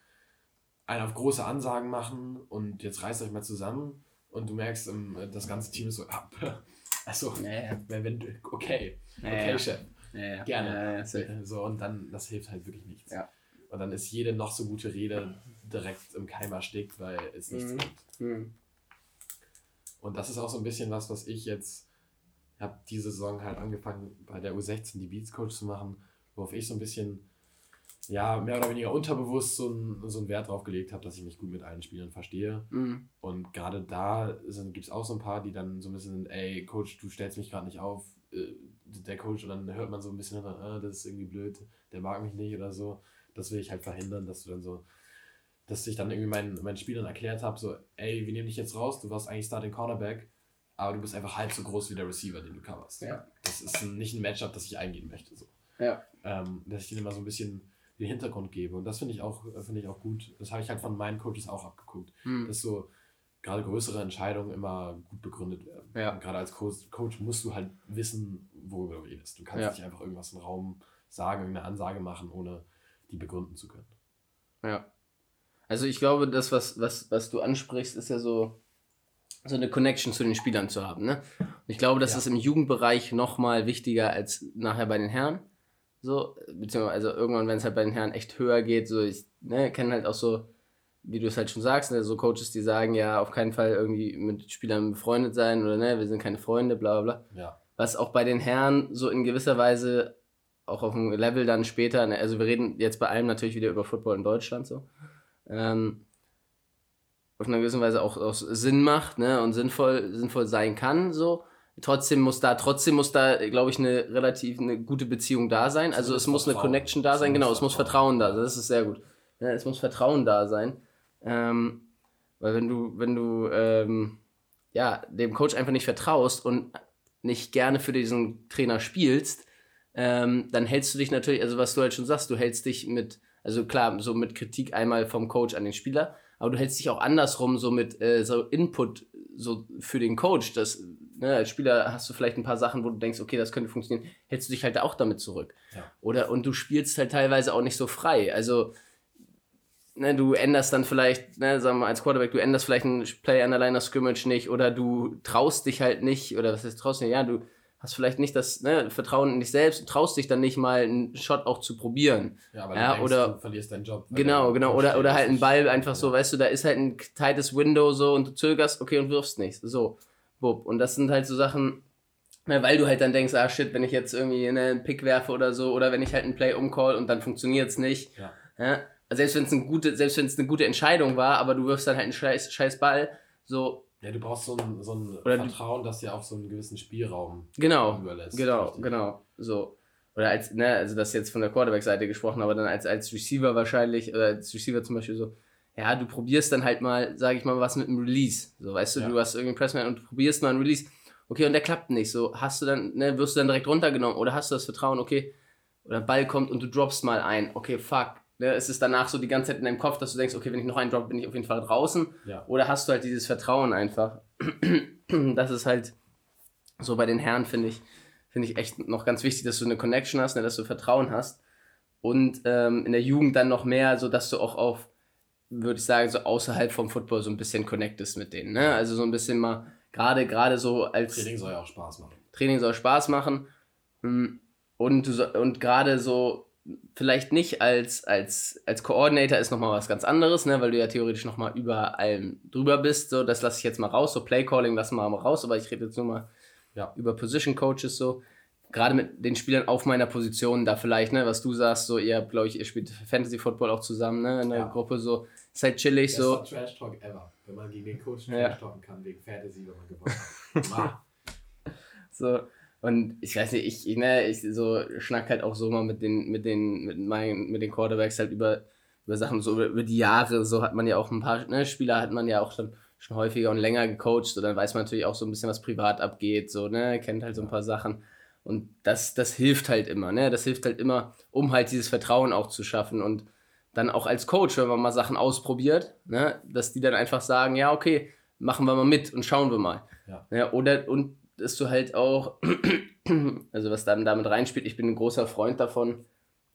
einen auf große Ansagen machen und jetzt reißt euch mal zusammen und du merkst, ähm, das ganze Team ist so, ah, also, ja, wenn, wenn, okay, okay, ja, Chef, ja, gerne. so, und dann, das hilft halt wirklich nichts. Ja. Und dann ist jede noch so gute Rede direkt im Keim erstickt, weil es nichts mhm. gibt. Mhm. Und das ist auch so ein bisschen was, was ich jetzt habe diese Saison halt angefangen, bei der U16 die Beats Coach zu machen, worauf ich so ein bisschen, ja, mehr oder weniger unterbewusst so, ein, so einen Wert drauf gelegt habe, dass ich mich gut mit allen Spielern verstehe. Mhm. Und gerade da gibt es auch so ein paar, die dann so ein bisschen sind, ey, Coach, du stellst mich gerade nicht auf. Äh, der Coach, und dann hört man so ein bisschen, ah, das ist irgendwie blöd, der mag mich nicht oder so. Das will ich halt verhindern, dass du dann so dass ich dann irgendwie meinen, meinen Spielern erklärt habe, so, ey, wir nehmen dich jetzt raus, du warst eigentlich Starting Cornerback, aber du bist einfach halb so groß wie der Receiver, den du coverst. Ja. Das ist ein, nicht ein Matchup, das ich eingehen möchte. So. Ja. Ähm, dass ich denen immer so ein bisschen den Hintergrund gebe. Und das finde ich auch, finde ich auch gut. Das habe ich halt von meinen Coaches auch abgeguckt. Hm. Dass so gerade größere Entscheidungen immer gut begründet werden. Ja. Und gerade als Coach, Coach musst du halt wissen, worüber du redest. Du kannst ja. nicht einfach irgendwas im Raum sagen, irgendeine Ansage machen, ohne die begründen zu können. Ja. Also ich glaube, das, was, was, was du ansprichst, ist ja so, so eine Connection zu den Spielern zu haben. Ne? Und ich glaube, das ja. ist im Jugendbereich noch mal wichtiger als nachher bei den Herren. So, beziehungsweise also irgendwann, wenn es halt bei den Herren echt höher geht, so ich ne, kenne halt auch so, wie du es halt schon sagst, ne, so Coaches, die sagen, ja, auf keinen Fall irgendwie mit Spielern befreundet sein oder ne, wir sind keine Freunde, bla bla bla. Ja. Was auch bei den Herren so in gewisser Weise auch auf dem Level dann später, ne, also wir reden jetzt bei allem natürlich wieder über Football in Deutschland so ähm, auf einer gewissen Weise auch, auch Sinn macht ne, und sinnvoll, sinnvoll sein kann. So. Trotzdem muss da, trotzdem muss da, glaube ich, eine relativ eine gute Beziehung da sein. Also es muss Vertrauen. eine Connection da sein, genau, es muss Vertrauen da sein. Das ist sehr gut. Ja, es muss Vertrauen da sein. Ähm, weil wenn du, wenn du ähm, ja, dem Coach einfach nicht vertraust und nicht gerne für diesen Trainer spielst, ähm, dann hältst du dich natürlich, also was du halt schon sagst, du hältst dich mit also klar, so mit Kritik einmal vom Coach an den Spieler, aber du hältst dich auch andersrum so mit äh, so Input so für den Coach. Das, ne, als Spieler hast du vielleicht ein paar Sachen, wo du denkst, okay, das könnte funktionieren, hältst du dich halt auch damit zurück. Ja. Oder und du spielst halt teilweise auch nicht so frei. Also ne, du änderst dann vielleicht, ne, sagen wir mal als Quarterback, du änderst vielleicht ein Play an der Line of Scrimmage nicht oder du traust dich halt nicht, oder was heißt traust nicht, ja, du hast vielleicht nicht das ne, Vertrauen in dich selbst und traust dich dann nicht mal einen Shot auch zu probieren. Ja, weil ja, du denkst, oder, du verlierst deinen Job. Genau, genau. Oder, oder halt ein Ball einfach ja. so, weißt du, da ist halt ein tightes Window so und du zögerst, okay, und wirfst nicht. So, bub. Und das sind halt so Sachen, ne, weil du halt dann denkst, ah shit, wenn ich jetzt irgendwie einen Pick werfe oder so, oder wenn ich halt ein Play umcall und dann funktioniert es nicht. Ja. ja. Selbst wenn es eine gute, selbst wenn es eine gute Entscheidung war, aber du wirfst dann halt einen scheiß, scheiß Ball, so, ja, du brauchst so ein, so ein Vertrauen, das dir auch so einen gewissen Spielraum genau, überlässt. Genau, richtig. genau. So. Oder als, ne, also das jetzt von der Quarterback-Seite gesprochen, aber dann als, als Receiver wahrscheinlich, oder als Receiver zum Beispiel so, ja, du probierst dann halt mal, sag ich mal, was mit einem Release. So, weißt du, ja. du hast irgendeinen Pressman und du probierst mal einen Release. Okay, und der klappt nicht. So, hast du dann, ne, wirst du dann direkt runtergenommen oder hast du das Vertrauen, okay, oder Ball kommt und du droppst mal ein. Okay, fuck, Ne, es ist danach so die ganze Zeit in deinem Kopf, dass du denkst, okay, wenn ich noch einen drop, bin ich auf jeden Fall draußen. Ja. Oder hast du halt dieses Vertrauen einfach. das ist halt so bei den Herren, finde ich, finde ich echt noch ganz wichtig, dass du eine Connection hast, ne, dass du Vertrauen hast. Und ähm, in der Jugend dann noch mehr, so dass du auch auf, würde ich sagen, so außerhalb vom Football so ein bisschen connectest mit denen. Ne? Also so ein bisschen mal, gerade gerade so als. Training soll ja auch Spaß machen. Training soll Spaß machen. Hm, und, und gerade so vielleicht nicht als, als, als Coordinator ist nochmal was ganz anderes, ne, weil du ja theoretisch nochmal über allem drüber bist. So, das lasse ich jetzt mal raus. So Playcalling lassen wir mal raus, aber ich rede jetzt nur mal ja. über Position Coaches so. Gerade mit den Spielern auf meiner Position, da vielleicht, ne, was du sagst, so, ihr, glaube ich, ihr spielt Fantasy Football auch zusammen, ne, in der ja. Gruppe, so, ist halt chillig, das so. Ist Trash Talk ever, wenn man gegen den Coach ja. Trash talken kann, wegen Fantasy, wenn man gewonnen hat. so, und ich weiß nicht, ich, ne, ich so schnack halt auch so mal mit den, mit den, mit meinen, mit den Quarterbacks halt über, über Sachen, so über, über die Jahre, so hat man ja auch ein paar, ne, Spieler hat man ja auch schon, schon häufiger und länger gecoacht, so dann weiß man natürlich auch so ein bisschen, was privat abgeht, so, ne, kennt halt so ein paar Sachen. Und das, das hilft halt immer, ne? Das hilft halt immer, um halt dieses Vertrauen auch zu schaffen. Und dann auch als Coach, wenn man mal Sachen ausprobiert, ne, dass die dann einfach sagen, ja, okay, machen wir mal mit und schauen wir mal. Ja. ja oder und dass du halt auch, also was dann damit reinspielt, ich bin ein großer Freund davon,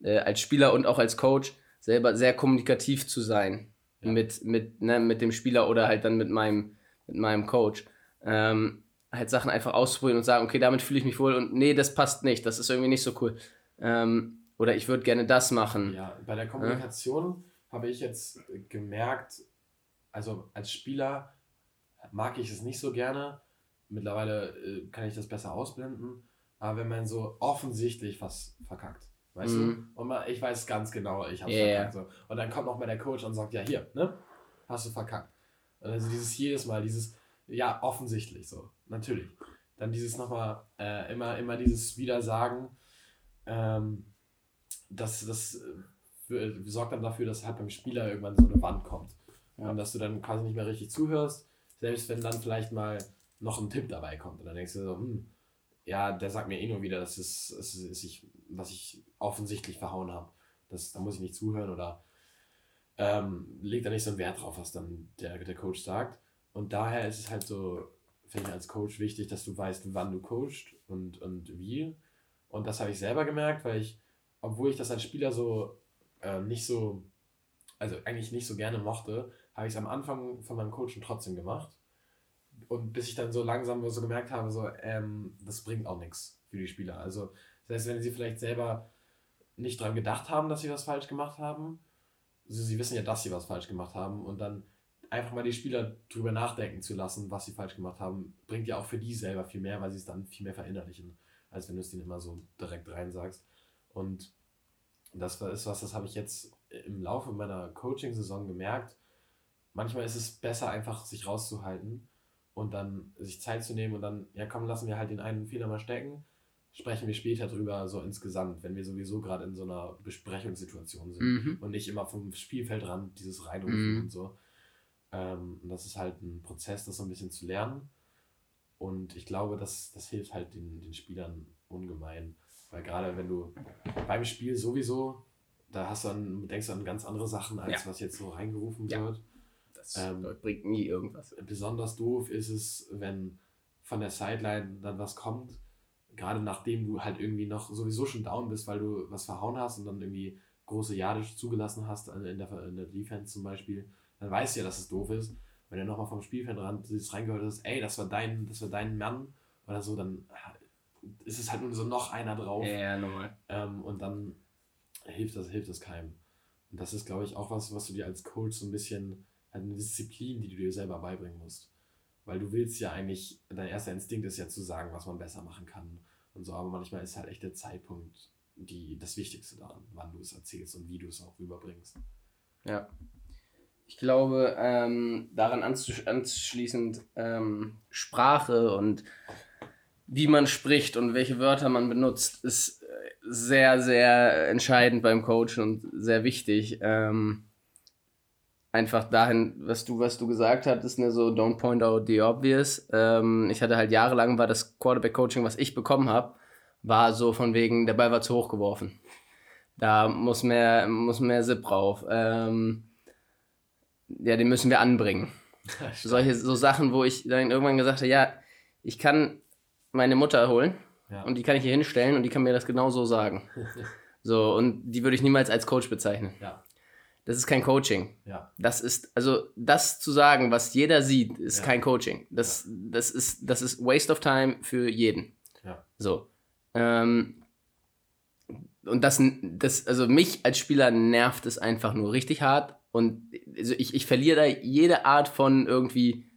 äh, als Spieler und auch als Coach selber sehr kommunikativ zu sein ja. mit, mit, ne, mit dem Spieler oder halt dann mit meinem, mit meinem Coach. Ähm, halt Sachen einfach ausprobieren und sagen, okay, damit fühle ich mich wohl und nee, das passt nicht, das ist irgendwie nicht so cool. Ähm, oder ich würde gerne das machen. Ja, bei der Kommunikation ja? habe ich jetzt gemerkt, also als Spieler mag ich es nicht so gerne. Mittlerweile äh, kann ich das besser ausblenden. Aber wenn man so offensichtlich was verkackt, weißt mhm. du? Und man, ich weiß ganz genau, ich habe yeah. verkackt. So. Und dann kommt noch mal der Coach und sagt, ja, hier, ne? Hast du verkackt. Also dieses jedes Mal, dieses, ja, offensichtlich so, natürlich. Dann dieses nochmal, äh, immer, immer dieses Wiedersagen, ähm, das, das äh, sorgt dann dafür, dass halt beim Spieler irgendwann so eine Wand kommt. Ja. Und dass du dann quasi nicht mehr richtig zuhörst, selbst wenn dann vielleicht mal noch ein Tipp dabei kommt. Und dann denkst du so, hm, ja, der sagt mir eh nur wieder, dass es, es ist ich, was ich offensichtlich verhauen habe. Das, da muss ich nicht zuhören oder ähm, legt da nicht so einen Wert drauf, was dann der, der Coach sagt. Und daher ist es halt so, finde ich als Coach wichtig, dass du weißt, wann du coachst und, und wie. Und das habe ich selber gemerkt, weil ich, obwohl ich das als Spieler so äh, nicht so, also eigentlich nicht so gerne mochte, habe ich es am Anfang von meinem Coachen trotzdem gemacht. Und bis ich dann so langsam so gemerkt habe, so, ähm, das bringt auch nichts für die Spieler. Also, das heißt, wenn sie vielleicht selber nicht dran gedacht haben, dass sie was falsch gemacht haben, also sie wissen ja, dass sie was falsch gemacht haben und dann einfach mal die Spieler drüber nachdenken zu lassen, was sie falsch gemacht haben, bringt ja auch für die selber viel mehr, weil sie es dann viel mehr verinnerlichen, als wenn du es denen immer so direkt rein sagst. Und das ist was, das habe ich jetzt im Laufe meiner Coaching-Saison gemerkt. Manchmal ist es besser, einfach sich rauszuhalten und dann sich Zeit zu nehmen und dann, ja komm, lassen wir halt den einen Fehler mal stecken, sprechen wir später drüber, so insgesamt, wenn wir sowieso gerade in so einer Besprechungssituation sind mhm. und nicht immer vom Spielfeldrand dieses Reinrufen mhm. und so. Ähm, und das ist halt ein Prozess, das so ein bisschen zu lernen. Und ich glaube, das, das hilft halt den, den Spielern ungemein. Weil gerade wenn du beim Spiel sowieso, da hast du dann, denkst du an ganz andere Sachen, als ja. was jetzt so reingerufen ja. wird. Das ähm, bringt nie irgendwas. Besonders doof ist es, wenn von der Sideline dann was kommt, gerade nachdem du halt irgendwie noch sowieso schon down bist, weil du was verhauen hast und dann irgendwie große Jadisch zugelassen hast in der, in der Defense zum Beispiel dann weißt du ja, dass es doof ist. Wenn du nochmal vom Spielfeldrand reingehört hast, ey, das war dein, das war dein Mann oder so, dann ist es halt nur so noch einer drauf. Ja, ja normal. Ähm, und dann hilft das, hilft das keinem. Und das ist, glaube ich, auch was, was du dir als Coach so ein bisschen, eine Disziplin, die du dir selber beibringen musst. Weil du willst ja eigentlich, dein erster Instinkt ist ja zu sagen, was man besser machen kann und so, aber manchmal ist halt echt der Zeitpunkt die, das Wichtigste daran, wann du es erzählst und wie du es auch rüberbringst. Ja, ich glaube, ähm, daran anschließend ähm, Sprache und wie man spricht und welche Wörter man benutzt, ist äh, sehr, sehr entscheidend beim Coachen und sehr wichtig. Ähm, einfach dahin, was du, was du gesagt hattest, ne, so don't point out the obvious. Ähm, ich hatte halt jahrelang war das Quarterback-Coaching, was ich bekommen habe, war so von wegen, der Ball war zu hoch geworfen. Da muss mehr, muss mehr Zip drauf. Ähm, ja, den müssen wir anbringen. Solche so Sachen, wo ich dann irgendwann gesagt habe, ja, ich kann meine Mutter holen ja. und die kann ich hier hinstellen und die kann mir das genau so sagen. so, und die würde ich niemals als Coach bezeichnen. Ja. Das ist kein Coaching. Ja. Das ist, also das zu sagen, was jeder sieht, ist ja. kein Coaching. Das, ja. das, ist, das ist Waste of Time für jeden. Ja. So. Ähm, und das, das, also mich als Spieler nervt es einfach nur richtig hart, und also ich, ich verliere da jede Art von irgendwie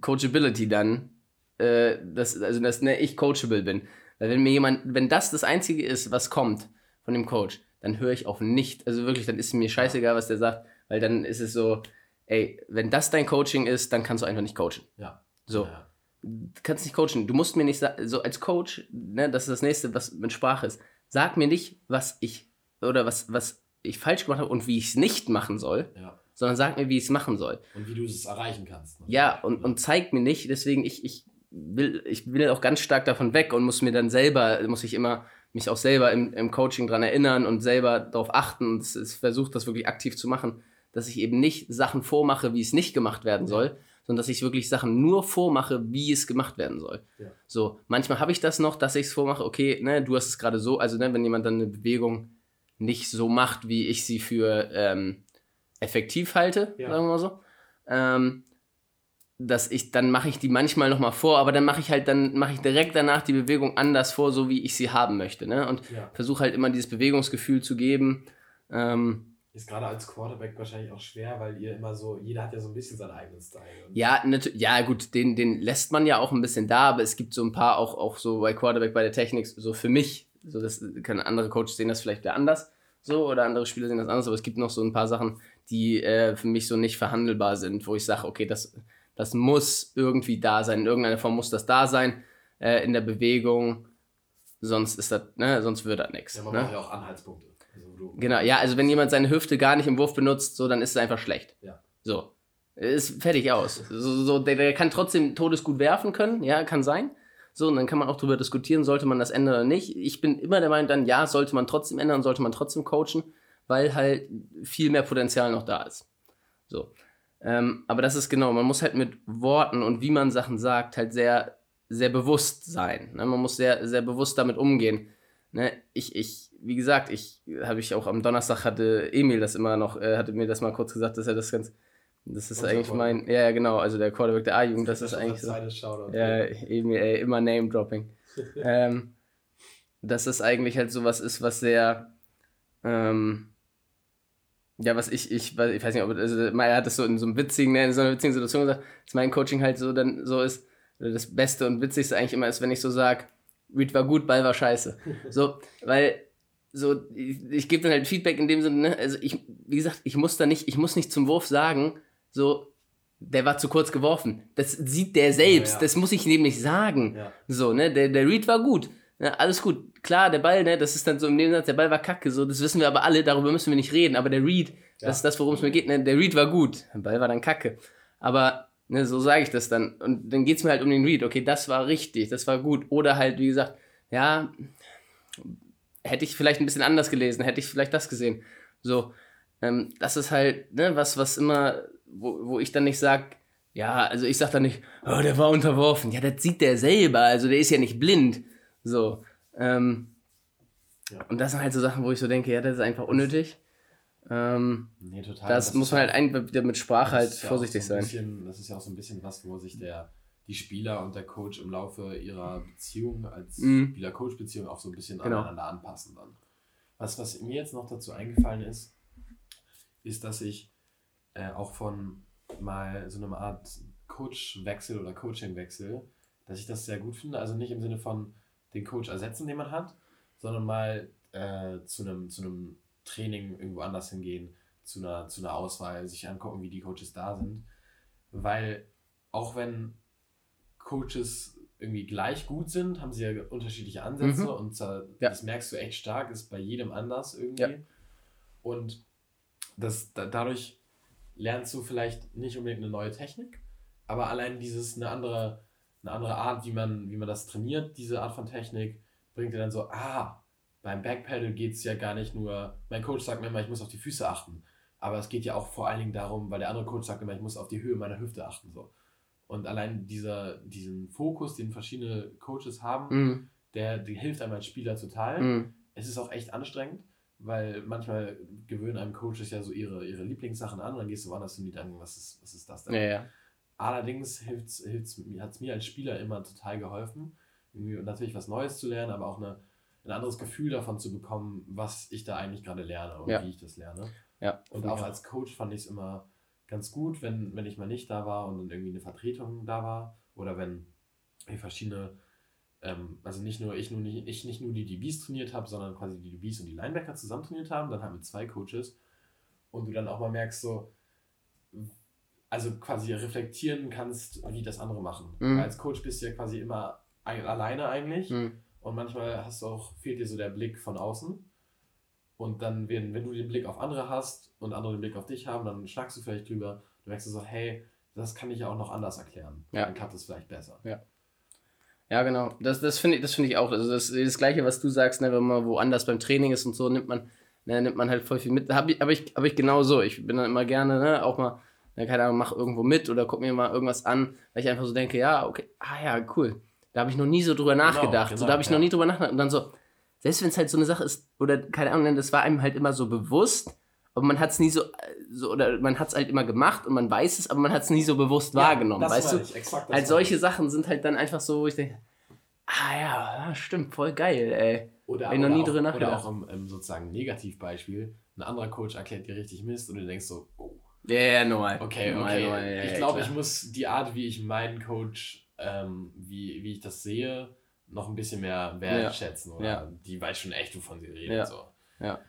Coachability dann. Äh, das, also, dass ne, ich coachable bin. Weil wenn mir jemand, wenn das das Einzige ist, was kommt von dem Coach, dann höre ich auf nicht. Also wirklich, dann ist mir scheißegal, was der sagt, weil dann ist es so, ey, wenn das dein Coaching ist, dann kannst du einfach nicht coachen. Ja. So. Ja. Du kannst nicht coachen. Du musst mir nicht sagen, so als Coach, ne, das ist das nächste, was mit Sprache ist. Sag mir nicht, was ich oder was, was ich falsch gemacht habe und wie ich es nicht machen soll, ja. sondern sag mir, wie ich es machen soll. Und wie du es erreichen kannst. Ne? Ja, und, und zeig mir nicht, deswegen ich, ich will, ich will auch ganz stark davon weg und muss mir dann selber, muss ich immer mich auch selber im, im Coaching dran erinnern und selber darauf achten und versuche das wirklich aktiv zu machen, dass ich eben nicht Sachen vormache, wie es nicht gemacht werden soll, ja. sondern dass ich wirklich Sachen nur vormache, wie es gemacht werden soll. Ja. So, manchmal habe ich das noch, dass ich es vormache, okay, ne, du hast es gerade so, also ne, wenn jemand dann eine Bewegung nicht so macht, wie ich sie für ähm, effektiv halte, ja. sagen wir mal so. Ähm, dass ich, dann mache ich die manchmal nochmal vor, aber dann mache ich halt, dann mache ich direkt danach die Bewegung anders vor, so wie ich sie haben möchte. Ne? Und ja. versuche halt immer dieses Bewegungsgefühl zu geben. Ähm, ist gerade als Quarterback wahrscheinlich auch schwer, weil ihr immer so, jeder hat ja so ein bisschen seinen eigenen Style. Ja, ja, gut, den, den lässt man ja auch ein bisschen da, aber es gibt so ein paar auch, auch so bei Quarterback, bei der Technik, so für mich, so das können andere Coaches sehen das vielleicht wieder anders, so, oder andere Spieler sehen das anders, aber es gibt noch so ein paar Sachen, die äh, für mich so nicht verhandelbar sind, wo ich sage, okay, das, das muss irgendwie da sein, in irgendeiner Form muss das da sein, äh, in der Bewegung, sonst ist das, ne, sonst wird das nichts. Ja, man ne? braucht ja auch Anhaltspunkte. Also genau, ja, also wenn jemand seine Hüfte gar nicht im Wurf benutzt, so, dann ist es einfach schlecht. Ja. So. Ist fertig aus. So, so der, der, kann trotzdem todesgut werfen können, ja, kann sein. So, und dann kann man auch darüber diskutieren, sollte man das ändern oder nicht. Ich bin immer der Meinung, dann ja, sollte man trotzdem ändern, sollte man trotzdem coachen, weil halt viel mehr Potenzial noch da ist. So. Ähm, aber das ist genau, man muss halt mit Worten und wie man Sachen sagt, halt sehr, sehr bewusst sein. Ne? Man muss sehr, sehr bewusst damit umgehen. Ne? Ich, ich, wie gesagt, ich habe ich auch am Donnerstag hatte Emil das immer noch, äh, hatte mir das mal kurz gesagt, dass er das ganz, das ist eigentlich mein, ja, ja, genau, also der Quarterback der A-Jugend, das, das ist eigentlich so. Shoutout, ja, Emil, ey, immer Name-Dropping. ähm, dass das eigentlich halt so was ist, was sehr, ähm, ja, was ich, ich, ich weiß nicht, ob, also, er hat das so in so einem witzigen, in so einer witzigen Situation gesagt, dass mein Coaching halt so dann so ist, das Beste und Witzigste eigentlich immer ist, wenn ich so sage, Reed war gut, Ball war scheiße. So, weil so, ich, ich gebe dann halt Feedback in dem Sinne, ne? also ich, wie gesagt, ich muss da nicht, ich muss nicht zum Wurf sagen, so, der war zu kurz geworfen. Das sieht der selbst, ja, ja. das muss ich ihm nicht sagen. Ja. So, ne, der, der Reed war gut. Ja, alles gut. Klar, der Ball, ne, das ist dann so im Nebensatz, der Ball war kacke, so, das wissen wir aber alle, darüber müssen wir nicht reden. Aber der Reed, das ist das, worum es mir geht, ne, der Reed war gut. Der Ball war dann kacke. Aber, ne, so sage ich das dann. Und dann geht es mir halt um den Reed. Okay, das war richtig, das war gut. Oder halt, wie gesagt, ja, hätte ich vielleicht ein bisschen anders gelesen, hätte ich vielleicht das gesehen. So, ähm, das ist halt, ne, was, was immer, wo, wo ich dann nicht sage, ja, also ich sag dann nicht, oh, der war unterworfen. Ja, das sieht der selber, also der ist ja nicht blind. So. Ähm, ja. Und das sind halt so Sachen, wo ich so denke, ja, das ist einfach unnötig. Ähm, nee, total. Das, das muss man halt einfach wieder mit Sprache halt vorsichtig so sein. Bisschen, das ist ja auch so ein bisschen was, wo sich der die Spieler und der Coach im Laufe ihrer Beziehung als mhm. Spieler-Coach-Beziehung auch so ein bisschen genau. aneinander anpassen dann. Was, was mir jetzt noch dazu eingefallen ist, ist, dass ich äh, auch von mal so einer Art Coach-Wechsel oder Coaching-Wechsel, dass ich das sehr gut finde. Also nicht im Sinne von den Coach ersetzen, den man hat, sondern mal äh, zu einem zu einem Training irgendwo anders hingehen, zu einer, zu einer Auswahl, sich angucken, wie die Coaches da sind. Weil auch wenn Coaches irgendwie gleich gut sind, haben sie ja unterschiedliche Ansätze mhm. und ja. das merkst du echt stark, ist bei jedem anders irgendwie. Ja. Und das, da, dadurch lernst du vielleicht nicht unbedingt eine neue Technik, aber allein dieses eine andere, eine andere Art, wie man, wie man das trainiert, diese Art von Technik, bringt dir dann so, ah, beim Backpedal geht es ja gar nicht nur, mein Coach sagt mir immer, ich muss auf die Füße achten, aber es geht ja auch vor allen Dingen darum, weil der andere Coach sagt immer, ich muss auf die Höhe meiner Hüfte achten. So. Und allein dieser, diesen Fokus, den verschiedene Coaches haben, mhm. der, der hilft einem als Spieler total. Mhm. Es ist auch echt anstrengend, weil manchmal gewöhnen einem Coaches ja so ihre, ihre Lieblingssachen an und dann gehst du woanders hin und die denken, was ist, was ist das denn? Ja, ja. Allerdings hilft's, hilft's, hat es mir als Spieler immer total geholfen, natürlich was Neues zu lernen, aber auch eine, ein anderes Gefühl davon zu bekommen, was ich da eigentlich gerade lerne und ja. wie ich das lerne. Ja, und auch als Coach fand ich es immer ganz gut, wenn, wenn ich mal nicht da war und dann irgendwie eine Vertretung da war. Oder wenn verschiedene, ähm, also nicht nur ich, nur nicht, ich nicht nur die DBs trainiert habe, sondern quasi die DBs und die Linebacker zusammen trainiert haben, dann halt mit zwei Coaches. Und du dann auch mal merkst, so, also quasi reflektieren kannst, wie das andere machen. Mhm. Als Coach bist du ja quasi immer alleine eigentlich. Mhm. Und manchmal hast du auch, fehlt dir so der Blick von außen. Und dann, wenn, wenn du den Blick auf andere hast und andere den Blick auf dich haben, dann schlagst du vielleicht drüber. Du merkst so, hey, das kann ich ja auch noch anders erklären. Ja. Dann klappt es vielleicht besser. Ja. Ja, genau. Das, das finde ich, find ich auch. Also das, das Gleiche, was du sagst, ne, wenn man woanders beim Training ist und so, nimmt man, ne, nimmt man halt voll viel mit. Habe ich, hab ich, hab ich genau so. Ich bin dann immer gerne, ne, auch mal, ne, keine Ahnung, mach irgendwo mit oder guck mir mal irgendwas an, weil ich einfach so denke, ja, okay, ah ja, cool. Da habe ich noch nie so drüber genau, nachgedacht. Genau, so, da habe ich ja. noch nie drüber nachgedacht. Und dann so, selbst wenn es halt so eine Sache ist, oder keine Ahnung, das war einem halt immer so bewusst, aber man hat es nie so, so, oder man hat es halt immer gemacht und man weiß es, aber man hat es nie so bewusst ja, wahrgenommen, weißt du? Exakt, halt solche ich. Sachen sind halt dann einfach so, wo ich denke, ah ja, stimmt, voll geil, ey. Oder, Hab ich noch nie auch, drüber nachgedacht. Oder auch im, im, sozusagen Negativbeispiel, ein anderer Coach erklärt dir richtig Mist und du denkst so, oh. Ja, yeah, normal. Okay, okay. Normal, ja, ich glaube, ich muss die Art, wie ich meinen Coach, ähm, wie, wie ich das sehe, noch ein bisschen mehr wertschätzen. Ja. Oder ja. die weiß schon echt, wovon sie redet. Ja. So. Ja.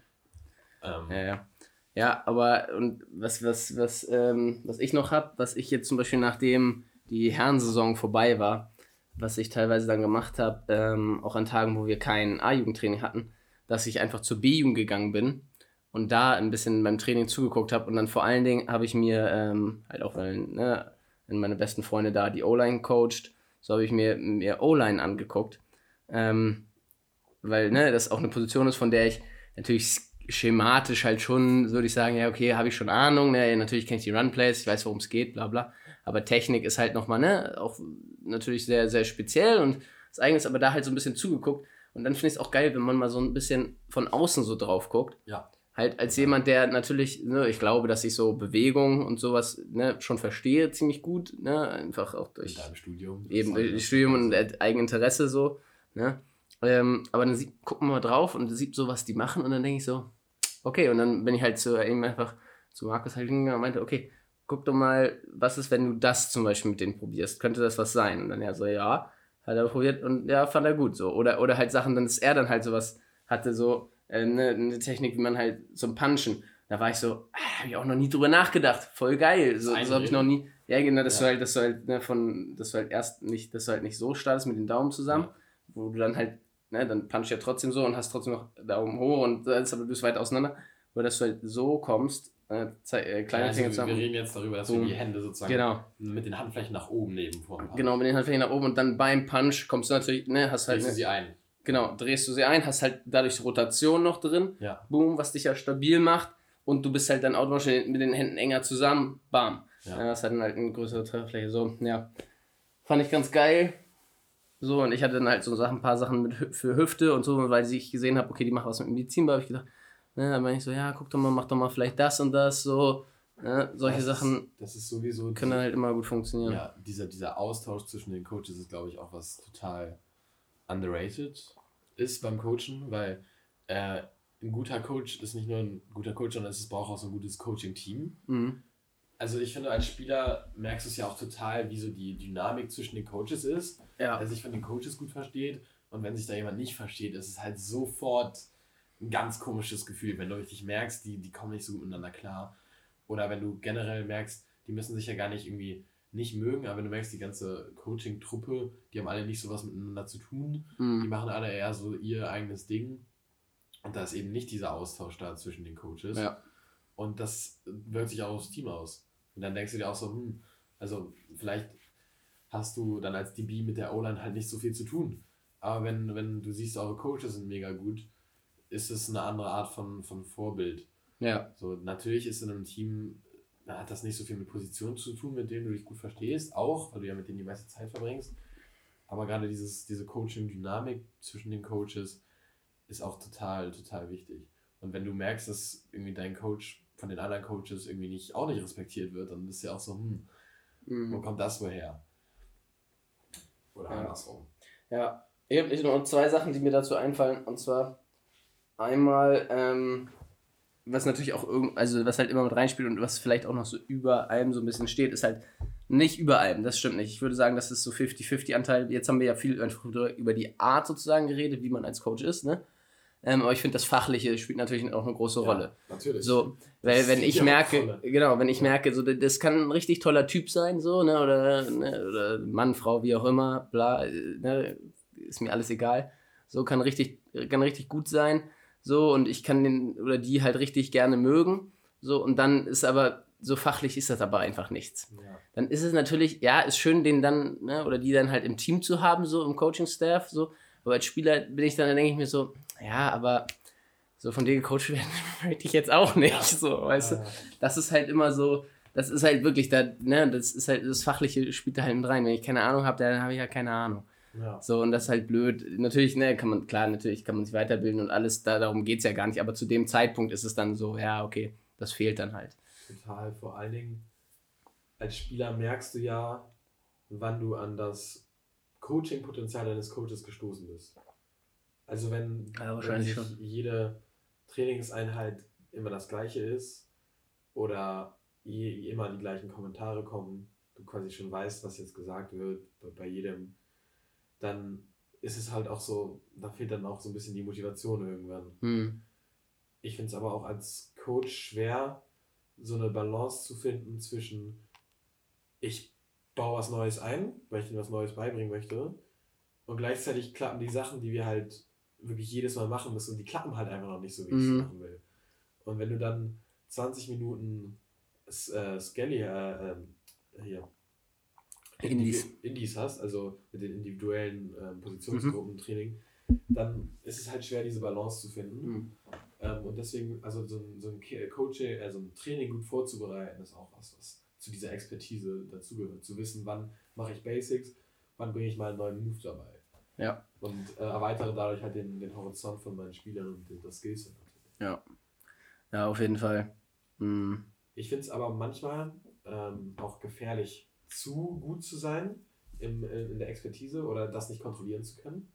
Ähm, ja, ja. Ja, aber und was, was, was, ähm, was ich noch habe, was ich jetzt zum Beispiel nachdem die Herrensaison vorbei war, was ich teilweise dann gemacht habe, ähm, auch an Tagen, wo wir kein A-Jugendtraining hatten, dass ich einfach zur B-Jugend gegangen bin und da ein bisschen beim Training zugeguckt habe und dann vor allen Dingen habe ich mir ähm, halt auch, weil ne, meine besten Freunde da die O-Line coacht, so habe ich mir, mir O-Line angeguckt, ähm, weil ne, das auch eine Position ist, von der ich natürlich schematisch halt schon, würde ich sagen, ja, okay, habe ich schon Ahnung, ne, natürlich kenne ich die Runplays, ich weiß, worum es geht, bla bla. Aber Technik ist halt nochmal, ne, auch natürlich sehr, sehr speziell und das eigene ist aber da halt so ein bisschen zugeguckt. Und dann finde ich es auch geil, wenn man mal so ein bisschen von außen so drauf guckt. Ja. Halt als jemand, der natürlich, ne, ich glaube, dass ich so Bewegung und sowas ne, schon verstehe, ziemlich gut, ne, einfach auch durch. Studium. Eben durch Studium und Eigeninteresse so, ne. Ähm, aber dann sieht, gucken wir mal drauf und sieht so, was die machen und dann denke ich so, okay, und dann bin ich halt zu ihm einfach zu Markus halt hingegangen und meinte, okay, guck doch mal, was ist, wenn du das zum Beispiel mit denen probierst? Könnte das was sein? Und dann er so, ja, hat er probiert und ja, fand er gut so. Oder, oder halt Sachen, dann ist er dann halt sowas, hatte so eine, eine Technik, wie man halt zum Punchen. Da war ich so, ah, habe ich auch noch nie drüber nachgedacht. Voll geil. So, so habe ich noch nie. Ja, genau, dass ja. du halt, dass du halt, ne, von, dass du halt erst nicht, dass du halt nicht so startest mit den Daumen zusammen, ja. wo du dann halt ne, dann punch ja trotzdem so und hast trotzdem noch Daumen hoch und das, aber du bist weit auseinander. Oder dass du halt so kommst, äh, äh, kleine ja, also Wir reden jetzt darüber, dass du die Hände sozusagen genau. mit den Handflächen nach oben nehmen Genau, mit den Handflächen nach oben und dann beim Punch kommst du natürlich, ne, hast halt. Ne, sie ein. Genau, drehst du sie ein, hast halt dadurch Rotation noch drin. Ja. Boom, was dich ja stabil macht. Und du bist halt dann automatisch mit den Händen enger zusammen. Bam. Ja. ja das hat dann halt eine größere Trefferfläche. So, ja. Fand ich ganz geil. So, und ich hatte dann halt so Sachen, ein paar Sachen mit, für Hüfte und so, weil ich gesehen habe, okay, die machen was mit Medizin, da habe ich gedacht, ne, dann meine ich so, ja, guck doch mal, mach doch mal vielleicht das und das, so, ne, solche das Sachen. Ist, das ist sowieso. Können halt immer gut funktionieren. Ja, dieser, dieser Austausch zwischen den Coaches ist, glaube ich, auch was total underrated ist beim Coachen, weil äh, ein guter Coach ist nicht nur ein guter Coach, sondern es braucht auch so ein gutes Coaching-Team. Mhm also ich finde, als Spieler merkst du es ja auch total, wie so die Dynamik zwischen den Coaches ist. Ja. Wer sich von den Coaches gut versteht und wenn sich da jemand nicht versteht, ist es halt sofort ein ganz komisches Gefühl, wenn du richtig merkst, die, die kommen nicht so gut miteinander klar. Oder wenn du generell merkst, die müssen sich ja gar nicht irgendwie nicht mögen, aber wenn du merkst, die ganze Coaching-Truppe, die haben alle nicht so was miteinander zu tun, mhm. die machen alle eher so ihr eigenes Ding. Und da ist eben nicht dieser Austausch da zwischen den Coaches. Ja. Und das wirkt sich auch aufs Team aus. Und dann denkst du dir auch so, hm, also vielleicht hast du dann als DB mit der O-Line halt nicht so viel zu tun. Aber wenn, wenn du siehst, eure Coaches sind mega gut, ist es eine andere Art von, von Vorbild. Ja. So, natürlich ist in einem Team, hat das nicht so viel mit Positionen zu tun, mit denen du dich gut verstehst, auch, weil du ja mit denen die meiste Zeit verbringst. Aber gerade dieses, diese Coaching-Dynamik zwischen den Coaches ist auch total, total wichtig. Und wenn du merkst, dass irgendwie dein Coach von den anderen Coaches irgendwie nicht, auch nicht respektiert wird, dann ist ja auch so, hm, mhm. wo kommt das woher? Oder ja. andersrum. Ja, ich habe noch zwei Sachen, die mir dazu einfallen. Und zwar einmal, ähm, was natürlich auch irgend, also was halt immer mit reinspielt und was vielleicht auch noch so über allem so ein bisschen steht, ist halt nicht über allem, das stimmt nicht. Ich würde sagen, das ist so 50-50 Anteil. Jetzt haben wir ja viel über die Art sozusagen geredet, wie man als Coach ist, ne? Ähm, aber ich finde, das Fachliche spielt natürlich auch eine große Rolle. Ja, natürlich. So, weil wenn ich merke, genau, wenn ich merke, so das kann ein richtig toller Typ sein, so, ne, oder, ne, oder Mann, Frau, wie auch immer, bla, ne, ist mir alles egal. So kann richtig, kann richtig gut sein. So, und ich kann den oder die halt richtig gerne mögen. So, und dann ist aber, so fachlich ist das aber einfach nichts. Ja. Dann ist es natürlich, ja, ist schön, den dann, ne, oder die dann halt im Team zu haben, so im Coaching-Staff, so. Aber als Spieler bin ich dann, dann denke ich mir so, ja, aber so von dir gecoacht werden möchte ich jetzt auch nicht, so, weißt du. Das ist halt immer so, das ist halt wirklich, da, ne, das ist halt, das Fachliche spielt da halt mit rein. Wenn ich keine Ahnung habe, dann habe ich ja keine Ahnung. Ja. So, und das ist halt blöd. Natürlich, ne, kann man, klar, natürlich kann man sich weiterbilden und alles, da, darum geht es ja gar nicht, aber zu dem Zeitpunkt ist es dann so, ja, okay, das fehlt dann halt. Total. Vor allen Dingen als Spieler merkst du ja, wann du an das Coaching-Potenzial deines Coaches gestoßen bist. Also wenn, ja, wenn jede Trainingseinheit immer das gleiche ist oder je, immer die gleichen Kommentare kommen, du quasi schon weißt, was jetzt gesagt wird bei jedem, dann ist es halt auch so, da fehlt dann auch so ein bisschen die Motivation irgendwann. Hm. Ich finde es aber auch als Coach schwer, so eine Balance zu finden zwischen, ich baue was Neues ein, weil ich ihnen was Neues beibringen möchte, und gleichzeitig klappen die Sachen, die wir halt wirklich jedes Mal machen müssen, die klappen halt einfach noch nicht so, wie ich es mhm. machen will. Und wenn du dann 20 Minuten äh, Skelly, äh, äh, hier, Indies. Indies hast, also mit den individuellen äh, Positionsgruppentraining, mhm. dann ist es halt schwer, diese Balance zu finden. Mhm. Ähm, und deswegen, also so ein, so ein Coaching, also ein Training gut vorzubereiten, ist auch was, was zu dieser Expertise dazugehört. Zu wissen, wann mache ich Basics, wann bringe ich mal einen neuen Move dabei. Ja. Und äh, erweitere dadurch halt den, den Horizont von meinen Spielern und das Skillset natürlich. Ja. Ja, auf jeden Fall. Mhm. Ich finde es aber manchmal ähm, auch gefährlich, zu gut zu sein im, in der Expertise oder das nicht kontrollieren zu können.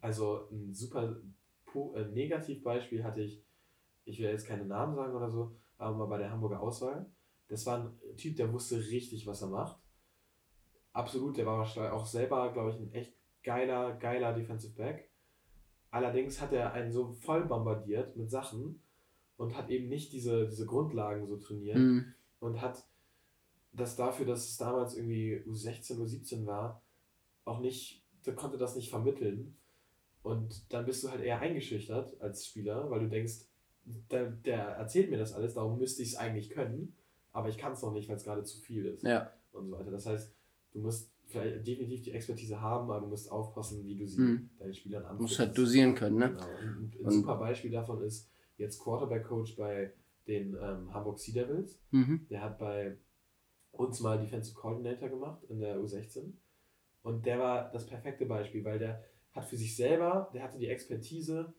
Also ein super äh, Negativbeispiel hatte ich, ich will jetzt keine Namen sagen oder so, aber bei der Hamburger Auswahl. Das war ein Typ, der wusste richtig, was er macht. Absolut, der war auch selber, glaube ich, ein echt geiler, geiler Defensive Back. Allerdings hat er einen so voll bombardiert mit Sachen und hat eben nicht diese, diese Grundlagen so trainiert mhm. und hat das dafür, dass es damals irgendwie U16, U17 war, auch nicht, der konnte das nicht vermitteln. Und dann bist du halt eher eingeschüchtert als Spieler, weil du denkst, der, der erzählt mir das alles, darum müsste ich es eigentlich können, aber ich kann es noch nicht, weil es gerade zu viel ist. Ja. Und so weiter. Das heißt, du musst vielleicht definitiv die Expertise haben, aber du musst aufpassen, wie du sie mhm. deinen Spielern anführst. Du musst halt dosieren können, ne? Genau. Und ein, ein super Beispiel davon ist jetzt Quarterback-Coach bei den ähm, Hamburg Sea Devils. Mhm. Der hat bei uns mal Defensive Coordinator gemacht in der U16. Und der war das perfekte Beispiel, weil der hat für sich selber, der hatte die Expertise,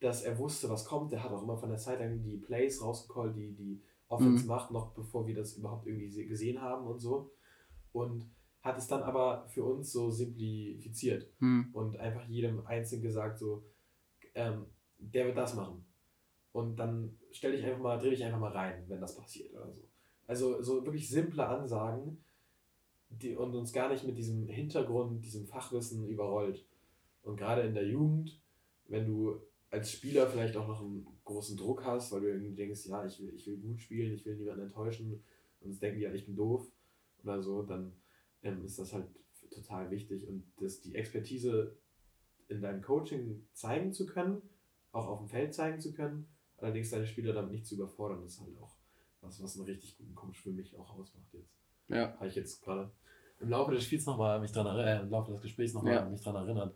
dass er wusste, was kommt. Der hat auch immer von der Zeit lang die Plays rausgecallt, die die Offense mhm. macht, noch bevor wir das überhaupt irgendwie gesehen haben und so. Und hat es dann aber für uns so simplifiziert mhm. und einfach jedem einzeln gesagt, so, ähm, der wird das machen. Und dann stelle ich einfach mal, drehe ich einfach mal rein, wenn das passiert oder so. Also so wirklich simple Ansagen, die und uns gar nicht mit diesem Hintergrund, diesem Fachwissen überrollt. Und gerade in der Jugend, wenn du als Spieler vielleicht auch noch einen großen Druck hast, weil du irgendwie denkst, ja, ich will, ich will gut spielen, ich will niemanden enttäuschen, und denken die ja, ich bin doof oder so, dann ähm, ist das halt total wichtig. Und das, die Expertise in deinem Coaching zeigen zu können, auch auf dem Feld zeigen zu können, allerdings deine Spieler damit nicht zu überfordern, ist halt auch was, was einen richtig guten Coach für mich auch ausmacht jetzt. Ja. Habe ich jetzt gerade im Laufe des Spiels nochmal mich dran äh, im Laufe des Gesprächs nochmal ja. mich dran erinnert.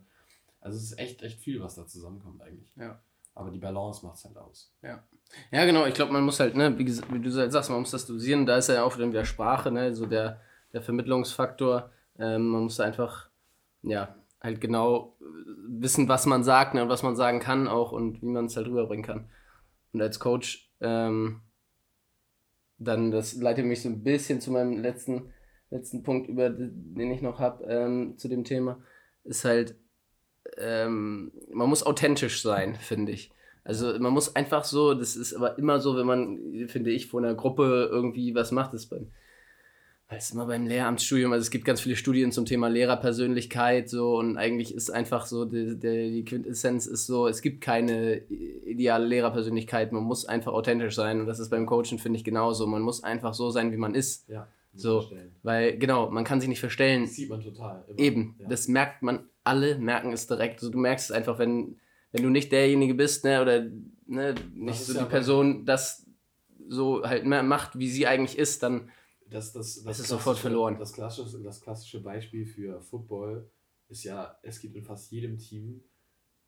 Also es ist echt, echt viel, was da zusammenkommt eigentlich. Ja. Aber die Balance macht es halt aus. Ja. Ja, genau. Ich glaube, man muss halt, ne, wie, wie, du halt sagst, man muss das dosieren. Da ist ja auch wieder Sprache, ne, so der, der Vermittlungsfaktor. Ähm, man muss einfach, ja, halt genau äh, wissen, was man sagt ne, und was man sagen kann auch und wie man es halt rüberbringen kann. Und als Coach, ähm, dann, das leitet mich so ein bisschen zu meinem letzten, letzten Punkt, über den ich noch habe, ähm, zu dem Thema, ist halt, ähm, man muss authentisch sein, finde ich. Also man muss einfach so, das ist aber immer so, wenn man, finde ich, vor einer Gruppe irgendwie was macht, das beim, weil es immer beim Lehramtsstudium, also es gibt ganz viele Studien zum Thema Lehrerpersönlichkeit so und eigentlich ist einfach so, die, die, Quintessenz ist so, es gibt keine ideale Lehrerpersönlichkeit, man muss einfach authentisch sein und das ist beim Coachen, finde ich, genauso. Man muss einfach so sein, wie man ist. Ja. So, verstellen. weil genau, man kann sich nicht verstellen. Das sieht man total. Immer. Eben, ja. das merkt man, alle merken es direkt. Also du merkst es einfach, wenn, wenn du nicht derjenige bist, ne, oder ne, nicht so die Person das so halt macht, wie sie eigentlich ist, dann das, das, das, ist sofort verloren. Das klassische, das klassische Beispiel für Football ist ja, es gibt in fast jedem Team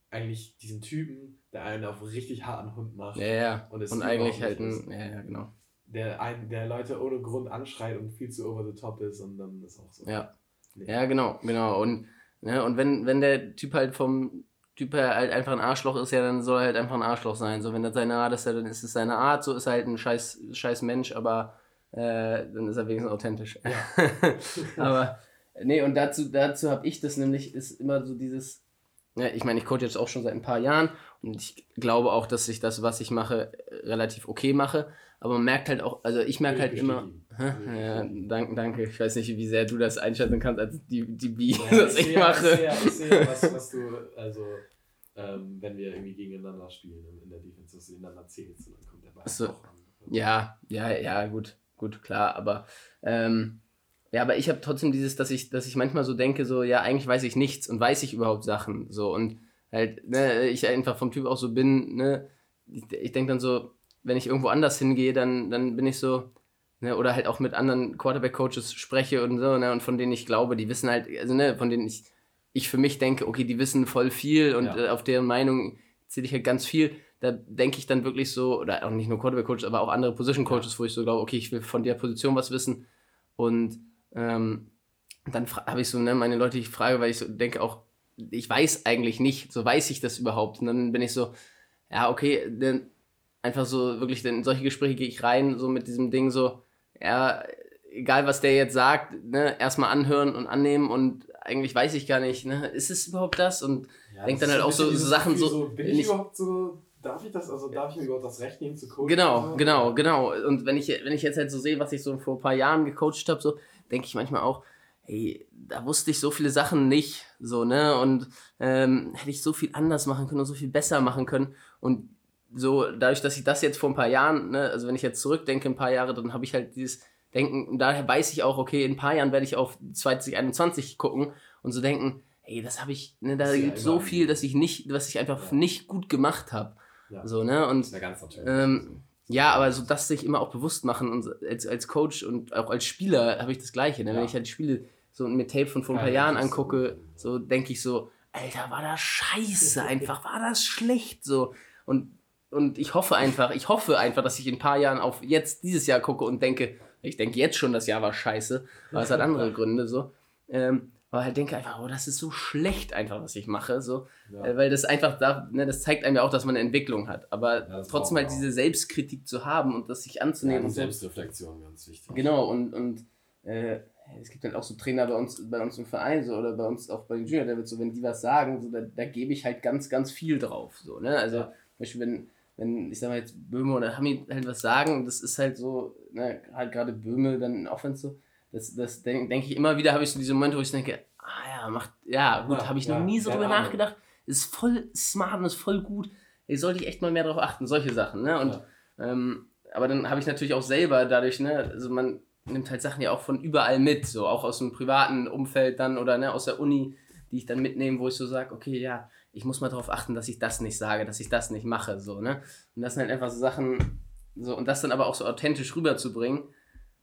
eigentlich diesen Typen, der einen auf richtig harten Hund macht. Ja, ja. Und, und eigentlich halt ein, ja, ja, genau. Der, ein, der Leute ohne Grund anschreit und viel zu over the top ist und dann ist auch so. Ja. Nee. Ja, genau, genau. Und, ne, und wenn, wenn der Typ halt vom Typ halt einfach ein Arschloch ist, ja, dann soll er halt einfach ein Arschloch sein. So, wenn das seine Art ist, ja, dann ist es seine Art, so ist er halt ein scheiß, scheiß Mensch, aber äh, dann ist er wenigstens authentisch. Ja. aber, nee, und dazu, dazu habe ich das nämlich, ist immer so dieses, ja, ich meine, ich coach jetzt auch schon seit ein paar Jahren und ich glaube auch, dass ich das, was ich mache, relativ okay mache. Aber man merkt halt auch, also ich merke halt immer. Ja, danke, danke. Ich weiß nicht, wie sehr du das einschätzen kannst als die, die Bi, ja, das ich, ich mache. Ich sehe, ich sehe was, was du, also ähm, wenn wir irgendwie gegeneinander spielen in der Defense, dass du einander zählst und dann kommt der Ball so, auch an. Ja, ja, ja, gut, gut, klar, aber ähm, ja, aber ich habe trotzdem dieses, dass ich, dass ich manchmal so denke, so, ja, eigentlich weiß ich nichts und weiß ich überhaupt Sachen, so und halt, ne, ich einfach vom Typ auch so bin, ne, ich, ich denke dann so, wenn ich irgendwo anders hingehe, dann, dann bin ich so, ne, oder halt auch mit anderen Quarterback-Coaches spreche und so, ne, und von denen ich glaube, die wissen halt, also ne, von denen ich, ich für mich denke, okay, die wissen voll viel und ja. äh, auf deren Meinung zähle ich halt ganz viel. Da denke ich dann wirklich so, oder auch nicht nur Quarterback-Coaches, aber auch andere Position-Coaches, ja. wo ich so glaube, okay, ich will von der Position was wissen und ähm, dann habe ich so ne, meine Leute, die ich frage, weil ich so denke auch, ich weiß eigentlich nicht, so weiß ich das überhaupt. Und dann bin ich so, ja, okay, dann einfach so wirklich, in solche Gespräche gehe ich rein, so mit diesem Ding so, ja, egal was der jetzt sagt, ne, erstmal anhören und annehmen und eigentlich weiß ich gar nicht, ne, ist es überhaupt das? Und ja, denkt dann halt auch so, so Sachen so. so bin ich, ich überhaupt so darf ich das, also darf ich mir überhaupt das Recht nehmen zu coachen? Genau, genau, genau. Und wenn ich, wenn ich jetzt halt so sehe, was ich so vor ein paar Jahren gecoacht habe, so, denke ich manchmal auch, hey, da wusste ich so viele Sachen nicht, so, ne? Und ähm, hätte ich so viel anders machen können und so viel besser machen können. Und so, dadurch, dass ich das jetzt vor ein paar Jahren, ne, also wenn ich jetzt zurückdenke, ein paar Jahre, dann habe ich halt dieses Denken, und daher weiß ich auch, okay, in ein paar Jahren werde ich auf 2021 gucken und so denken, ey, das habe ich, ne, da gibt so viel, dass ich nicht, was ich einfach nicht gut gemacht habe. Ja. So, ne? Und, ja ganz natürlich. Ähm, ja, aber so das sich immer auch bewusst machen und als, als Coach und auch als Spieler habe ich das Gleiche. Ne? Wenn ich halt Spiele so mit Tape von vor ein paar Jahren angucke, so denke ich so, Alter, war das scheiße einfach, war das schlecht so. Und und ich hoffe einfach, ich hoffe einfach, dass ich in ein paar Jahren auf jetzt dieses Jahr gucke und denke, ich denke jetzt schon, das Jahr war scheiße, aber es hat andere Gründe so. Ähm, aber halt denke einfach, oh, das ist so schlecht einfach, was ich mache, so, ja. äh, weil das einfach da, ne, das zeigt einem ja auch, dass man eine Entwicklung hat, aber ja, trotzdem halt diese Selbstkritik zu haben und das sich anzunehmen. Ja, und Selbstreflexion, ganz wichtig. Genau und und äh, es gibt dann auch so Trainer bei uns, bei uns im Verein so oder bei uns auch bei den Junior Devils so, wenn die was sagen, so da, da gebe ich halt ganz ganz viel drauf, so ne, also zum Beispiel wenn wenn, ich sag mal jetzt, Böhme oder Hami halt was sagen, das ist halt so, ne, halt gerade Böhme dann in Offense so, das, das denke denk ich immer wieder, habe ich so diese Momente, wo ich denke, ah ja, macht, ja, gut, ja, habe ich ja, noch nie so drüber nachgedacht, ist voll smart und ist voll gut, ey, sollte ich echt mal mehr darauf achten, solche Sachen, ne, und, ja. ähm, aber dann habe ich natürlich auch selber dadurch, ne, also man nimmt halt Sachen ja auch von überall mit, so auch aus dem privaten Umfeld dann oder ne, aus der Uni, die ich dann mitnehme, wo ich so sage, okay, ja, ich muss mal darauf achten, dass ich das nicht sage, dass ich das nicht mache, so, ne? Und das sind halt einfach so Sachen, so, und das dann aber auch so authentisch rüberzubringen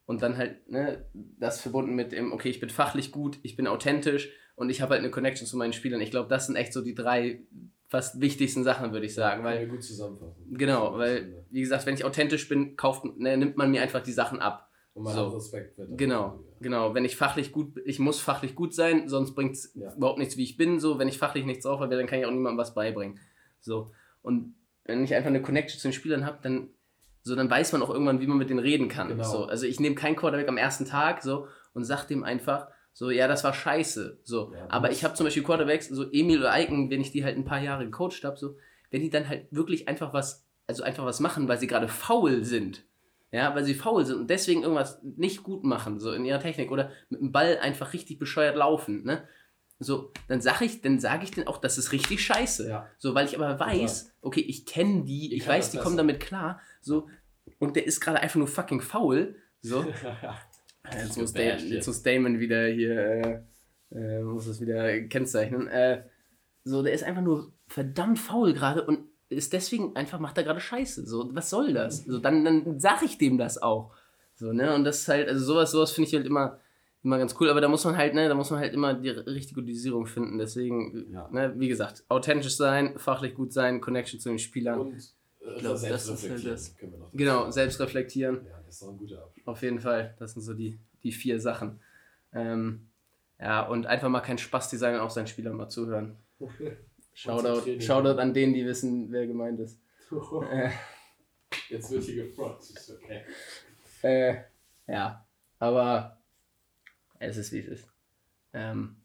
und dann halt, ne, das verbunden mit dem, okay, ich bin fachlich gut, ich bin authentisch und ich habe halt eine Connection zu meinen Spielern. Ich glaube, das sind echt so die drei fast wichtigsten Sachen, würde ich sagen. Ja, weil, gut zusammenfassen. Genau, weil, wie gesagt, wenn ich authentisch bin, kauft, ne, nimmt man mir einfach die Sachen ab. Und man so. hat Respekt. Wird genau, genau. Wenn ich fachlich gut, ich muss fachlich gut sein, sonst bringt es ja. überhaupt nichts, wie ich bin. So, wenn ich fachlich nichts drauf habe, dann kann ich auch niemandem was beibringen. So. Und wenn ich einfach eine Connection zu den Spielern habe, dann, so, dann weiß man auch irgendwann, wie man mit denen reden kann. Genau. So. Also ich nehme keinen Quarterback am ersten Tag so und sag dem einfach, so, ja, das war scheiße. So. Ja, Aber ich habe zum Beispiel Quarterbacks, so Emil oder Eiken, wenn ich die halt ein paar Jahre gecoacht habe, so, wenn die dann halt wirklich einfach was, also einfach was machen, weil sie gerade faul sind ja, weil sie faul sind und deswegen irgendwas nicht gut machen, so in ihrer Technik oder mit dem Ball einfach richtig bescheuert laufen, ne? So, dann sage ich, dann sage ich denen auch, das ist richtig scheiße. Ja. So, weil ich aber weiß, okay, ich kenne die, ich, ich weiß, die kommen damit klar, so, und der ist gerade einfach nur fucking faul, so. jetzt, muss der, jetzt muss Damon wieder hier, äh, äh, muss das wieder kennzeichnen, äh, so, der ist einfach nur verdammt faul gerade und ist deswegen einfach, macht er gerade Scheiße. So, was soll das? So, dann, dann sag ich dem das auch. So, ne? Und das ist halt, also sowas, sowas finde ich halt immer, immer ganz cool, aber da muss man halt, ne, da muss man halt immer die richtige Dosierung finden. Deswegen, ja. ne, wie gesagt, authentisch sein, fachlich gut sein, Connection zu den Spielern. Und äh, glaub, selbst das ist halt das. Genau, selbst reflektieren. Ja, das ist doch ein guter Abschluss. Auf jeden Fall. Das sind so die, die vier Sachen. Ähm, ja, und einfach mal kein Spaß und auch seinen Spielern mal zuhören. Shoutout, Shoutout an denen, die wissen, wer gemeint ist. äh, Jetzt wird hier gefragt. Okay. Äh, ja, aber es ist wie es ist. Ähm,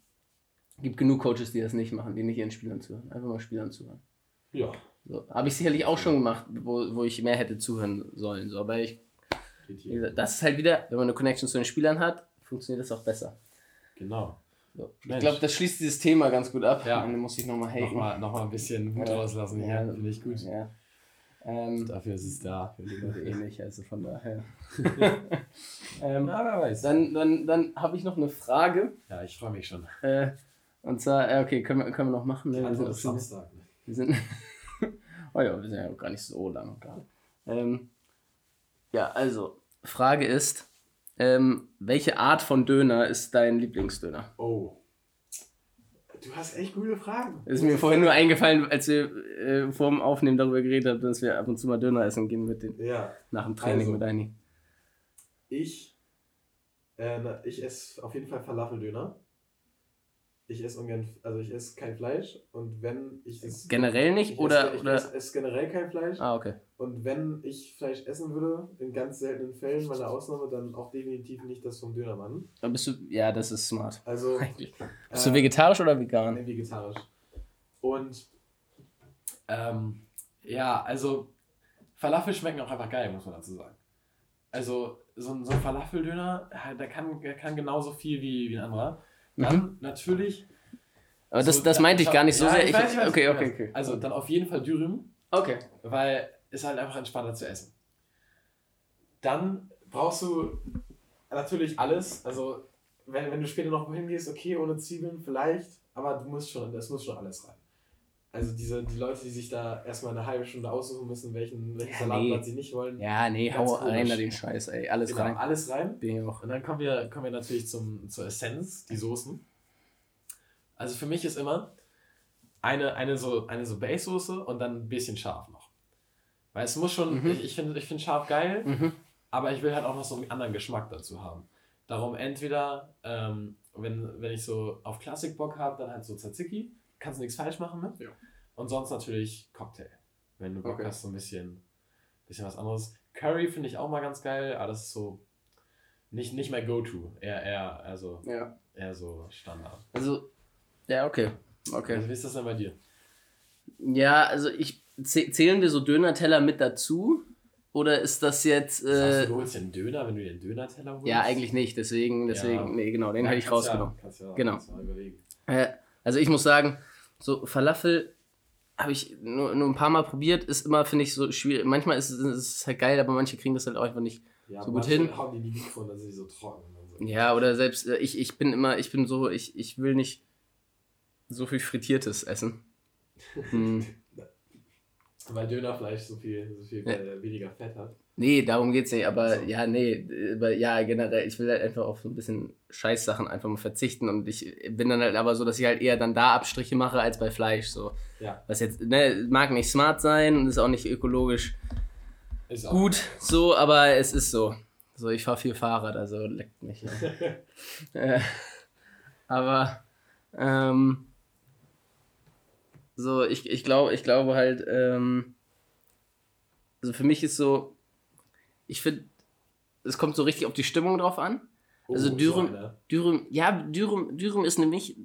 gibt genug Coaches, die das nicht machen, die nicht ihren Spielern zuhören. Einfach mal Spielern zuhören. Ja. So, Habe ich sicherlich auch schon gemacht, wo, wo ich mehr hätte zuhören sollen. So, aber ich, gesagt, das ist halt wieder, wenn man eine Connection zu den Spielern hat, funktioniert das auch besser. Genau. So. Ich glaube, das schließt dieses Thema ganz gut ab. Ja. Und dann muss ich nochmal haten. Nochmal noch mal ein bisschen Mut Ja. rauslassen hier. Ja. Finde ich gut. Ja. Ähm, Dafür ist es da. Für die Leute Leute eh also von daher. ähm, Na, wer weiß. dann dann, dann habe ich noch eine Frage. Ja, ich freue mich schon. Äh, und zwar, äh, okay, können wir, können wir noch machen. Ne? Wir sind, Samstag. Ne? wir sind, oh ja, wir sind ja gar nicht so lange gerade. Ähm, ja, also, Frage ist, ähm, welche Art von Döner ist dein Lieblingsdöner? Oh. Du hast echt gute Fragen. Ist mir vorhin nur eingefallen, als wir äh, vor dem Aufnehmen darüber geredet haben, dass wir ab und zu mal Döner essen gehen mit den, Ja. nach dem Training Also. mit Eini. Ich, äh, ich esse auf jeden Fall Falafeldöner. Ich esse ungern, also ich esse kein Fleisch und wenn ich das Generell nicht ich oder, esse, ich oder? esse, esse generell kein Fleisch Ah, okay. und wenn ich Fleisch essen würde, in ganz seltenen Fällen, meine Ausnahme, dann auch definitiv nicht das vom Dönermann. Dann bist du, ja, das ist smart. Also Eigentlich. Bist du äh, vegetarisch oder vegan? Nee, vegetarisch. Und ähm, ja, also Falafel schmecken auch einfach geil, muss man dazu sagen. Also so ein, so ein Falafeldöner, der kann, der kann genauso viel wie, wie ein anderer. Dann natürlich. Aber das, so- das meinte ich gar nicht so Ja, sehr. ich weiß, ich weiß, okay, okay, okay. Also dann auf jeden Fall Dürüm, Okay. weil ist halt einfach entspannter zu essen. Dann brauchst du natürlich alles. Also wenn, wenn du später noch wohin gehst, okay, ohne Zwiebeln vielleicht, aber du musst schon, es muss schon alles rein. Also diese, die Leute, die sich da erstmal eine halbe Stunde aussuchen müssen, welchen, welchen Ja, Salatblatt nee. sie nicht wollen. Ja, nee, hau komisch. rein da den Scheiß, ey. Alles Genau, rein. alles rein. Bin ich auch. Und dann kommen wir, kommen wir natürlich zum, zur Essenz, die Soßen. Also für mich ist immer eine, eine so, eine so Base-Soße und dann ein bisschen scharf noch. Weil es muss schon, Mhm. ich, ich finde ich find scharf geil, Mhm. aber ich will halt auch noch so einen anderen Geschmack dazu haben. Darum entweder, ähm, wenn, wenn ich so auf Klassik Bock habe, dann halt so Tzatziki. Kannst du nichts falsch machen mit. Ja. Und sonst natürlich Cocktail. Wenn du Bock Okay. hast, so ein bisschen, bisschen was anderes. Curry finde ich auch mal ganz geil, aber das ist so nicht, nicht mehr Go-To. Eher, eher, also, Ja. eher so Standard. Also, ja, okay. Okay. Also, wie ist das denn bei dir? Ja, also ich zäh- zählen wir so Döner-Teller mit dazu? Oder ist das jetzt. Äh, du, du holst dir einen Döner, wenn du dir einen Döner-Teller holst? ja, eigentlich nicht. Deswegen, deswegen, Ja. nee, genau, den Ja, hätte ich rausgenommen. Ja, kannst ja, Genau. kannst mal überlegen. Äh, also ich muss sagen, so Falafel habe ich nur, nur ein paar Mal probiert, ist immer, finde ich, so schwierig. Manchmal ist es, ist es halt geil, aber manche kriegen das halt auch einfach nicht. Ja, So gut hin. hauen die und dann sind die so trocken. Ja, oder selbst, äh, ich, ich bin immer, ich bin so, ich, ich will nicht so viel Frittiertes essen. Hm. Weil Dönerfleisch so viel, so viel Ja. äh, weniger Fett hat. Nee, darum geht's nicht, aber So. ja, nee, aber ja, generell, ich will halt einfach auf so ein bisschen Scheißsachen einfach mal verzichten und ich bin dann halt aber so, dass ich halt eher dann da Abstriche mache als bei Fleisch, so. Ja. Was jetzt, ne, mag nicht smart sein und ist auch nicht ökologisch Ist gut, so, aber es ist so. So, ich fahre viel Fahrrad, also leckt mich. Ja. äh, aber, ähm, so, ich, ich glaube, ich glaube halt, ähm, also für mich ist so, ich finde, es kommt so richtig auf die Stimmung drauf an. Also so Dürüm, einer. Dürüm, ja, Dürüm, Dürüm ist nämlich,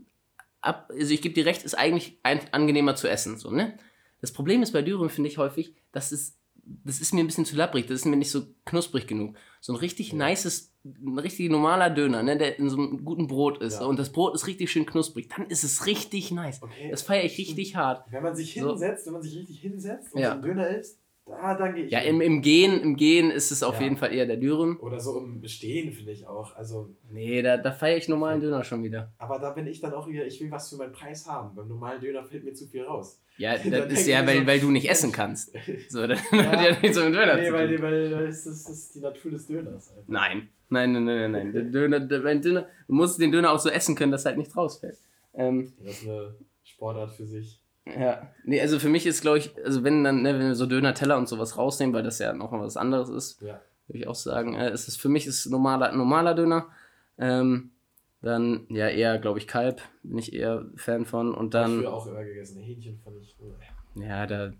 ab, also ich gebe dir recht, ist eigentlich ein, angenehmer zu essen, so, ne? Das Problem ist bei Dürüm, finde ich häufig, dass es, das ist mir ein bisschen zu labbrig, das ist mir nicht so knusprig genug. So ein richtig Ja. nices, ein richtig normaler Döner, ne, der in so einem guten Brot ist Ja. und das Brot ist richtig schön knusprig, dann ist es richtig nice. Okay. Das feiere ich richtig hart. Wenn man sich So. hinsetzt, wenn man sich richtig hinsetzt und Ja. so einen Döner isst, da dann gehe ich. Ja, im, im Gehen, im Gehen ist es auf Ja. jeden Fall eher der Dürüm. Oder so im Stehen finde ich auch. Also, Nee, da, da feiere ich normalen Döner schon wieder. aber da bin ich dann auch wieder, ich will was für meinen Preis haben. Beim normalen Döner fällt mir zu viel raus. Ja, das ist ja, weil, so, weil du nicht essen kannst. So, dann Ja. hat ja nichts mit dem Döner nee, zu weil, tun. weil das, ist, das ist die Natur des Döners. Einfach. Nein. Nein, nein, nein, nein, nein. Der Döner, der, mein Döner, du musst den Döner auch so essen können, dass halt nichts rausfällt. Ähm, Das ist eine Sportart für sich. Ja. Nee, also für mich ist, glaube ich, also wenn dann, ne, wenn wir so Döner-Teller und sowas rausnehmen, weil das ja noch mal was anderes ist, Ja. würde ich auch sagen, äh, ist es für mich ist normaler, normaler Döner. Ähm, Dann ja eher, glaube ich, Kalb, bin ich eher Fan von. Und dann. Ich auch immer gegessen. Hähnchen fand ich. Oh. Ja, da.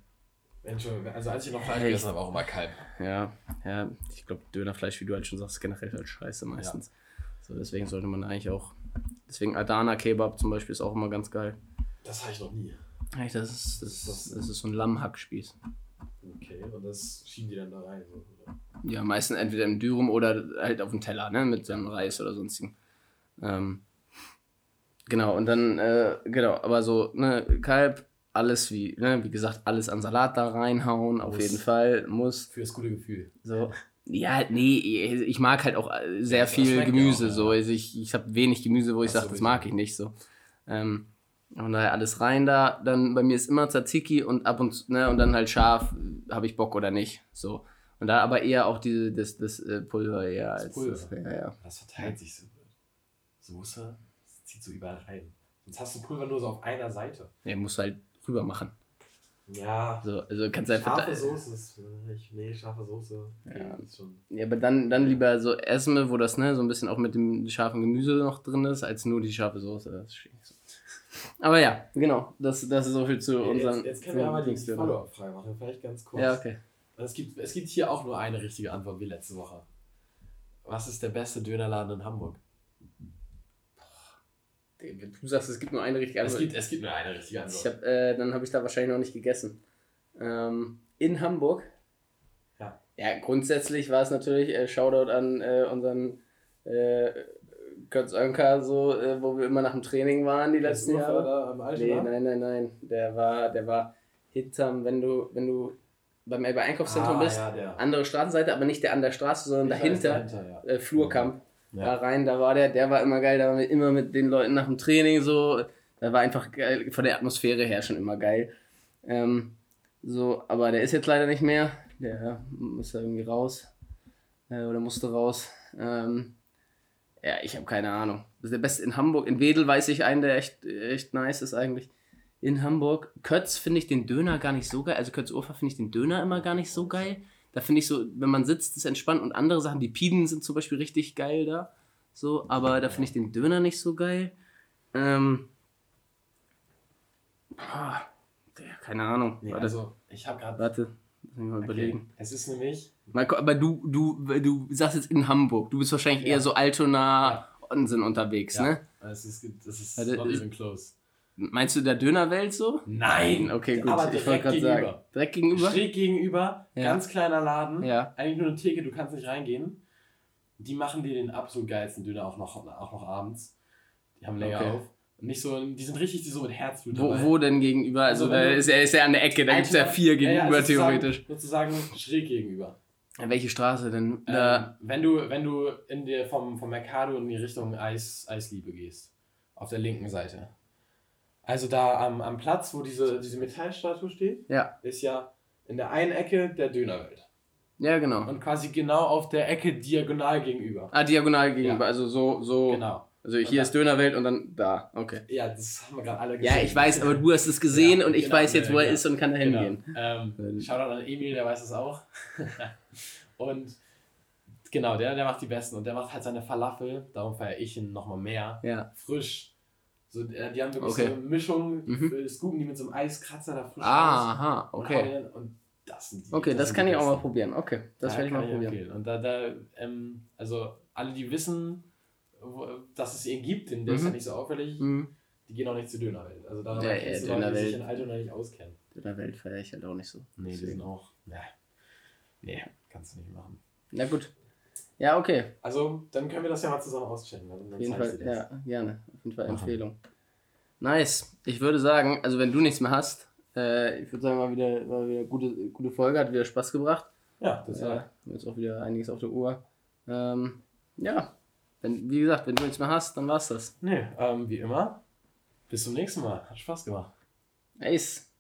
Also als ich noch Fleisch gegessen habe, auch immer Kalb. Ja, ja, ich glaube, Dönerfleisch, wie du halt schon sagst, generell halt scheiße meistens. Ja. So, deswegen sollte man eigentlich auch. Deswegen Adana Kebab zum Beispiel ist auch immer ganz geil. Das habe ich noch nie. Das ist, das, das, das ist so ein Lammhackspieß. Okay, und das schieben die dann da rein? So, oder? Ja, meistens entweder im Dürum oder halt auf dem Teller, ne, mit seinem Reis oder sonstigen. Ähm, genau, und dann, äh, genau, aber so, ne, Kalb, alles wie, ne, wie gesagt, alles an Salat da reinhauen, muss. auf jeden Fall, muss. Für das gute Gefühl. So. Ja, nee, ich mag halt auch sehr ja, viel Gemüse. Auch, ja. so. Also ich ich habe wenig Gemüse, wo ich sage, das mag ich nicht. So. Ähm, und daher alles rein da. Dann bei mir ist immer Tzatziki und ab und ne, und dann halt scharf, habe ich Bock oder nicht. So. Und da aber eher auch diese, das, das äh, Pulver eher das als. Pulver. Das, ja, ja. das verteilt sich so. Soße, das zieht so überall rein. Sonst hast du Pulver nur so auf einer Seite. Ja, musst du halt rüber machen. Ja. So, also kannst du einfach. Scharfe Soße ist. Ich, nee, scharfe Soße. Ja. schon. ja, aber dann, dann lieber so Esme, wo das ne, so ein bisschen auch mit dem scharfen Gemüse noch drin ist, als nur die scharfe Soße. Das ist so. Aber ja, genau. Das, das ist so viel zu unseren. Jetzt, jetzt können wir aber die Follow-up frei machen, vielleicht ganz kurz. Ja, okay. Es gibt, es gibt hier auch nur eine richtige Antwort wie letzte Woche. Was ist der beste Dönerladen in Hamburg? Du sagst, es gibt nur eine richtige Antwort. Es gibt, es gibt nur eine richtige Antwort. Hab, äh, dann habe ich da wahrscheinlich noch nicht gegessen. Ähm, in Hamburg? Ja. Ja, grundsätzlich war es natürlich, äh, Shoutout an äh, unseren äh, Götz Önker, so, äh, wo wir immer nach dem Training waren die letzten Jahre. Da nee, nein, nein, nein. Der war, der war hinterm, wenn du, wenn du beim Elbe Einkaufszentrum ah, bist, ja, andere Straßenseite, aber nicht der an der Straße, sondern ich dahinter, dahinter ja. äh, Flurkamp. Ja. Da rein, da war der, der war immer geil, da waren wir immer mit den Leuten nach dem Training so. Da war einfach geil, von der Atmosphäre her schon immer geil. Ähm, so, aber der ist jetzt leider nicht mehr. Der muss da irgendwie raus. Äh, oder musste raus. Ähm, ja, ich habe keine Ahnung. Das ist der beste in Hamburg. In Wedel weiß ich einen, der echt, echt nice ist eigentlich. In Hamburg. Kötz finde ich den Döner gar nicht so geil. Also Kötz Urfa finde ich den Döner immer gar nicht so geil. Da finde ich so, wenn man sitzt, ist entspannt und andere Sachen, die Piden sind zum Beispiel richtig geil da. So, aber da finde ich den Döner nicht so geil. Ähm, der, keine Ahnung. Nee, also, ich habe gerade. Warte, mal okay. überlegen. Es ist nämlich. Aber du, du, du sagst jetzt in Hamburg. Du bist wahrscheinlich ja. eher so Altona ja. Onsen unterwegs, ja. ne? Es ist, es ist also, even close. Meinst du der Dönerwelt so? Nein! Okay, gut. Aber ich wollte gerade sagen. Direkt gegenüber? Schräg gegenüber, ja. ganz kleiner Laden. Ja. Eigentlich nur eine Theke, du kannst nicht reingehen. Die machen dir den absolut geilsten Döner auch noch, auch noch abends. Die haben länger okay. auf. Nicht so, die sind richtig so mit Herzblut wo, wo denn gegenüber? Also, also da ist er, ist er an der Ecke, da gibt es ja vier gegenüber ja, ja, theoretisch. Sozusagen schräg gegenüber. welche Straße denn? Ähm, wenn du, wenn du in der, vom, vom Mercado in die Richtung Eis, Eisliebe gehst. Auf der linken Seite. Also da am, am Platz, wo diese, diese Metallstatue steht, ja. ist ja in der einen Ecke der Dönerwelt. Ja, genau. Und quasi genau auf der Ecke diagonal gegenüber. Ah, diagonal gegenüber, ja. also so, so. Genau. Also hier ist Dönerwelt und dann da, okay. Ja, das haben wir gerade alle gesehen. Ja, ich weiß, aber du hast es gesehen ja, und ich genau, weiß jetzt, wo er ja. ist und kann da genau. hingehen. Ähm, Shoutout an Emil, der weiß es auch. und genau, der, der macht die besten und der macht halt seine Falafel, darum feiere ich ihn nochmal mehr. Ja. Frisch, so, äh, die haben wirklich okay. so eine Mischung, mhm. scoopen die mit so einem Eiskratzer da frisch Aha, okay. Und, das sind die, Okay, das, das kann ich auch mal probieren. Okay, das ja, werde ich mal probieren. Empfehlen. Und da, da ähm, also alle, die wissen, dass es ihn gibt, denn der mhm. ist ja nicht so auffällig, mhm. die gehen auch nicht zur Dönerwelt. Also da ja, ja, die sich in Altona nicht auskennen. Dönerwelt feiere ich halt auch nicht so. Nee, Deswegen. die sind auch, ja, nee, kannst du nicht machen. Na gut. Ja, okay. Also, dann können wir das ja mal zusammen auschecken. Auf jeden Fall, ja, gerne. Auf jeden Fall Machen. Empfehlung. Nice. Ich würde sagen, also wenn du nichts mehr hast, äh, ich würde sagen, war wieder, war wieder gute, gute Folge, hat wieder Spaß gebracht. Ja, das war. Äh, jetzt auch wieder einiges auf der Uhr. Ähm, ja, wenn, wie gesagt, wenn du nichts mehr hast, dann war's das. Nee, ähm, wie immer. Bis zum nächsten Mal. Hat Spaß gemacht. Ace.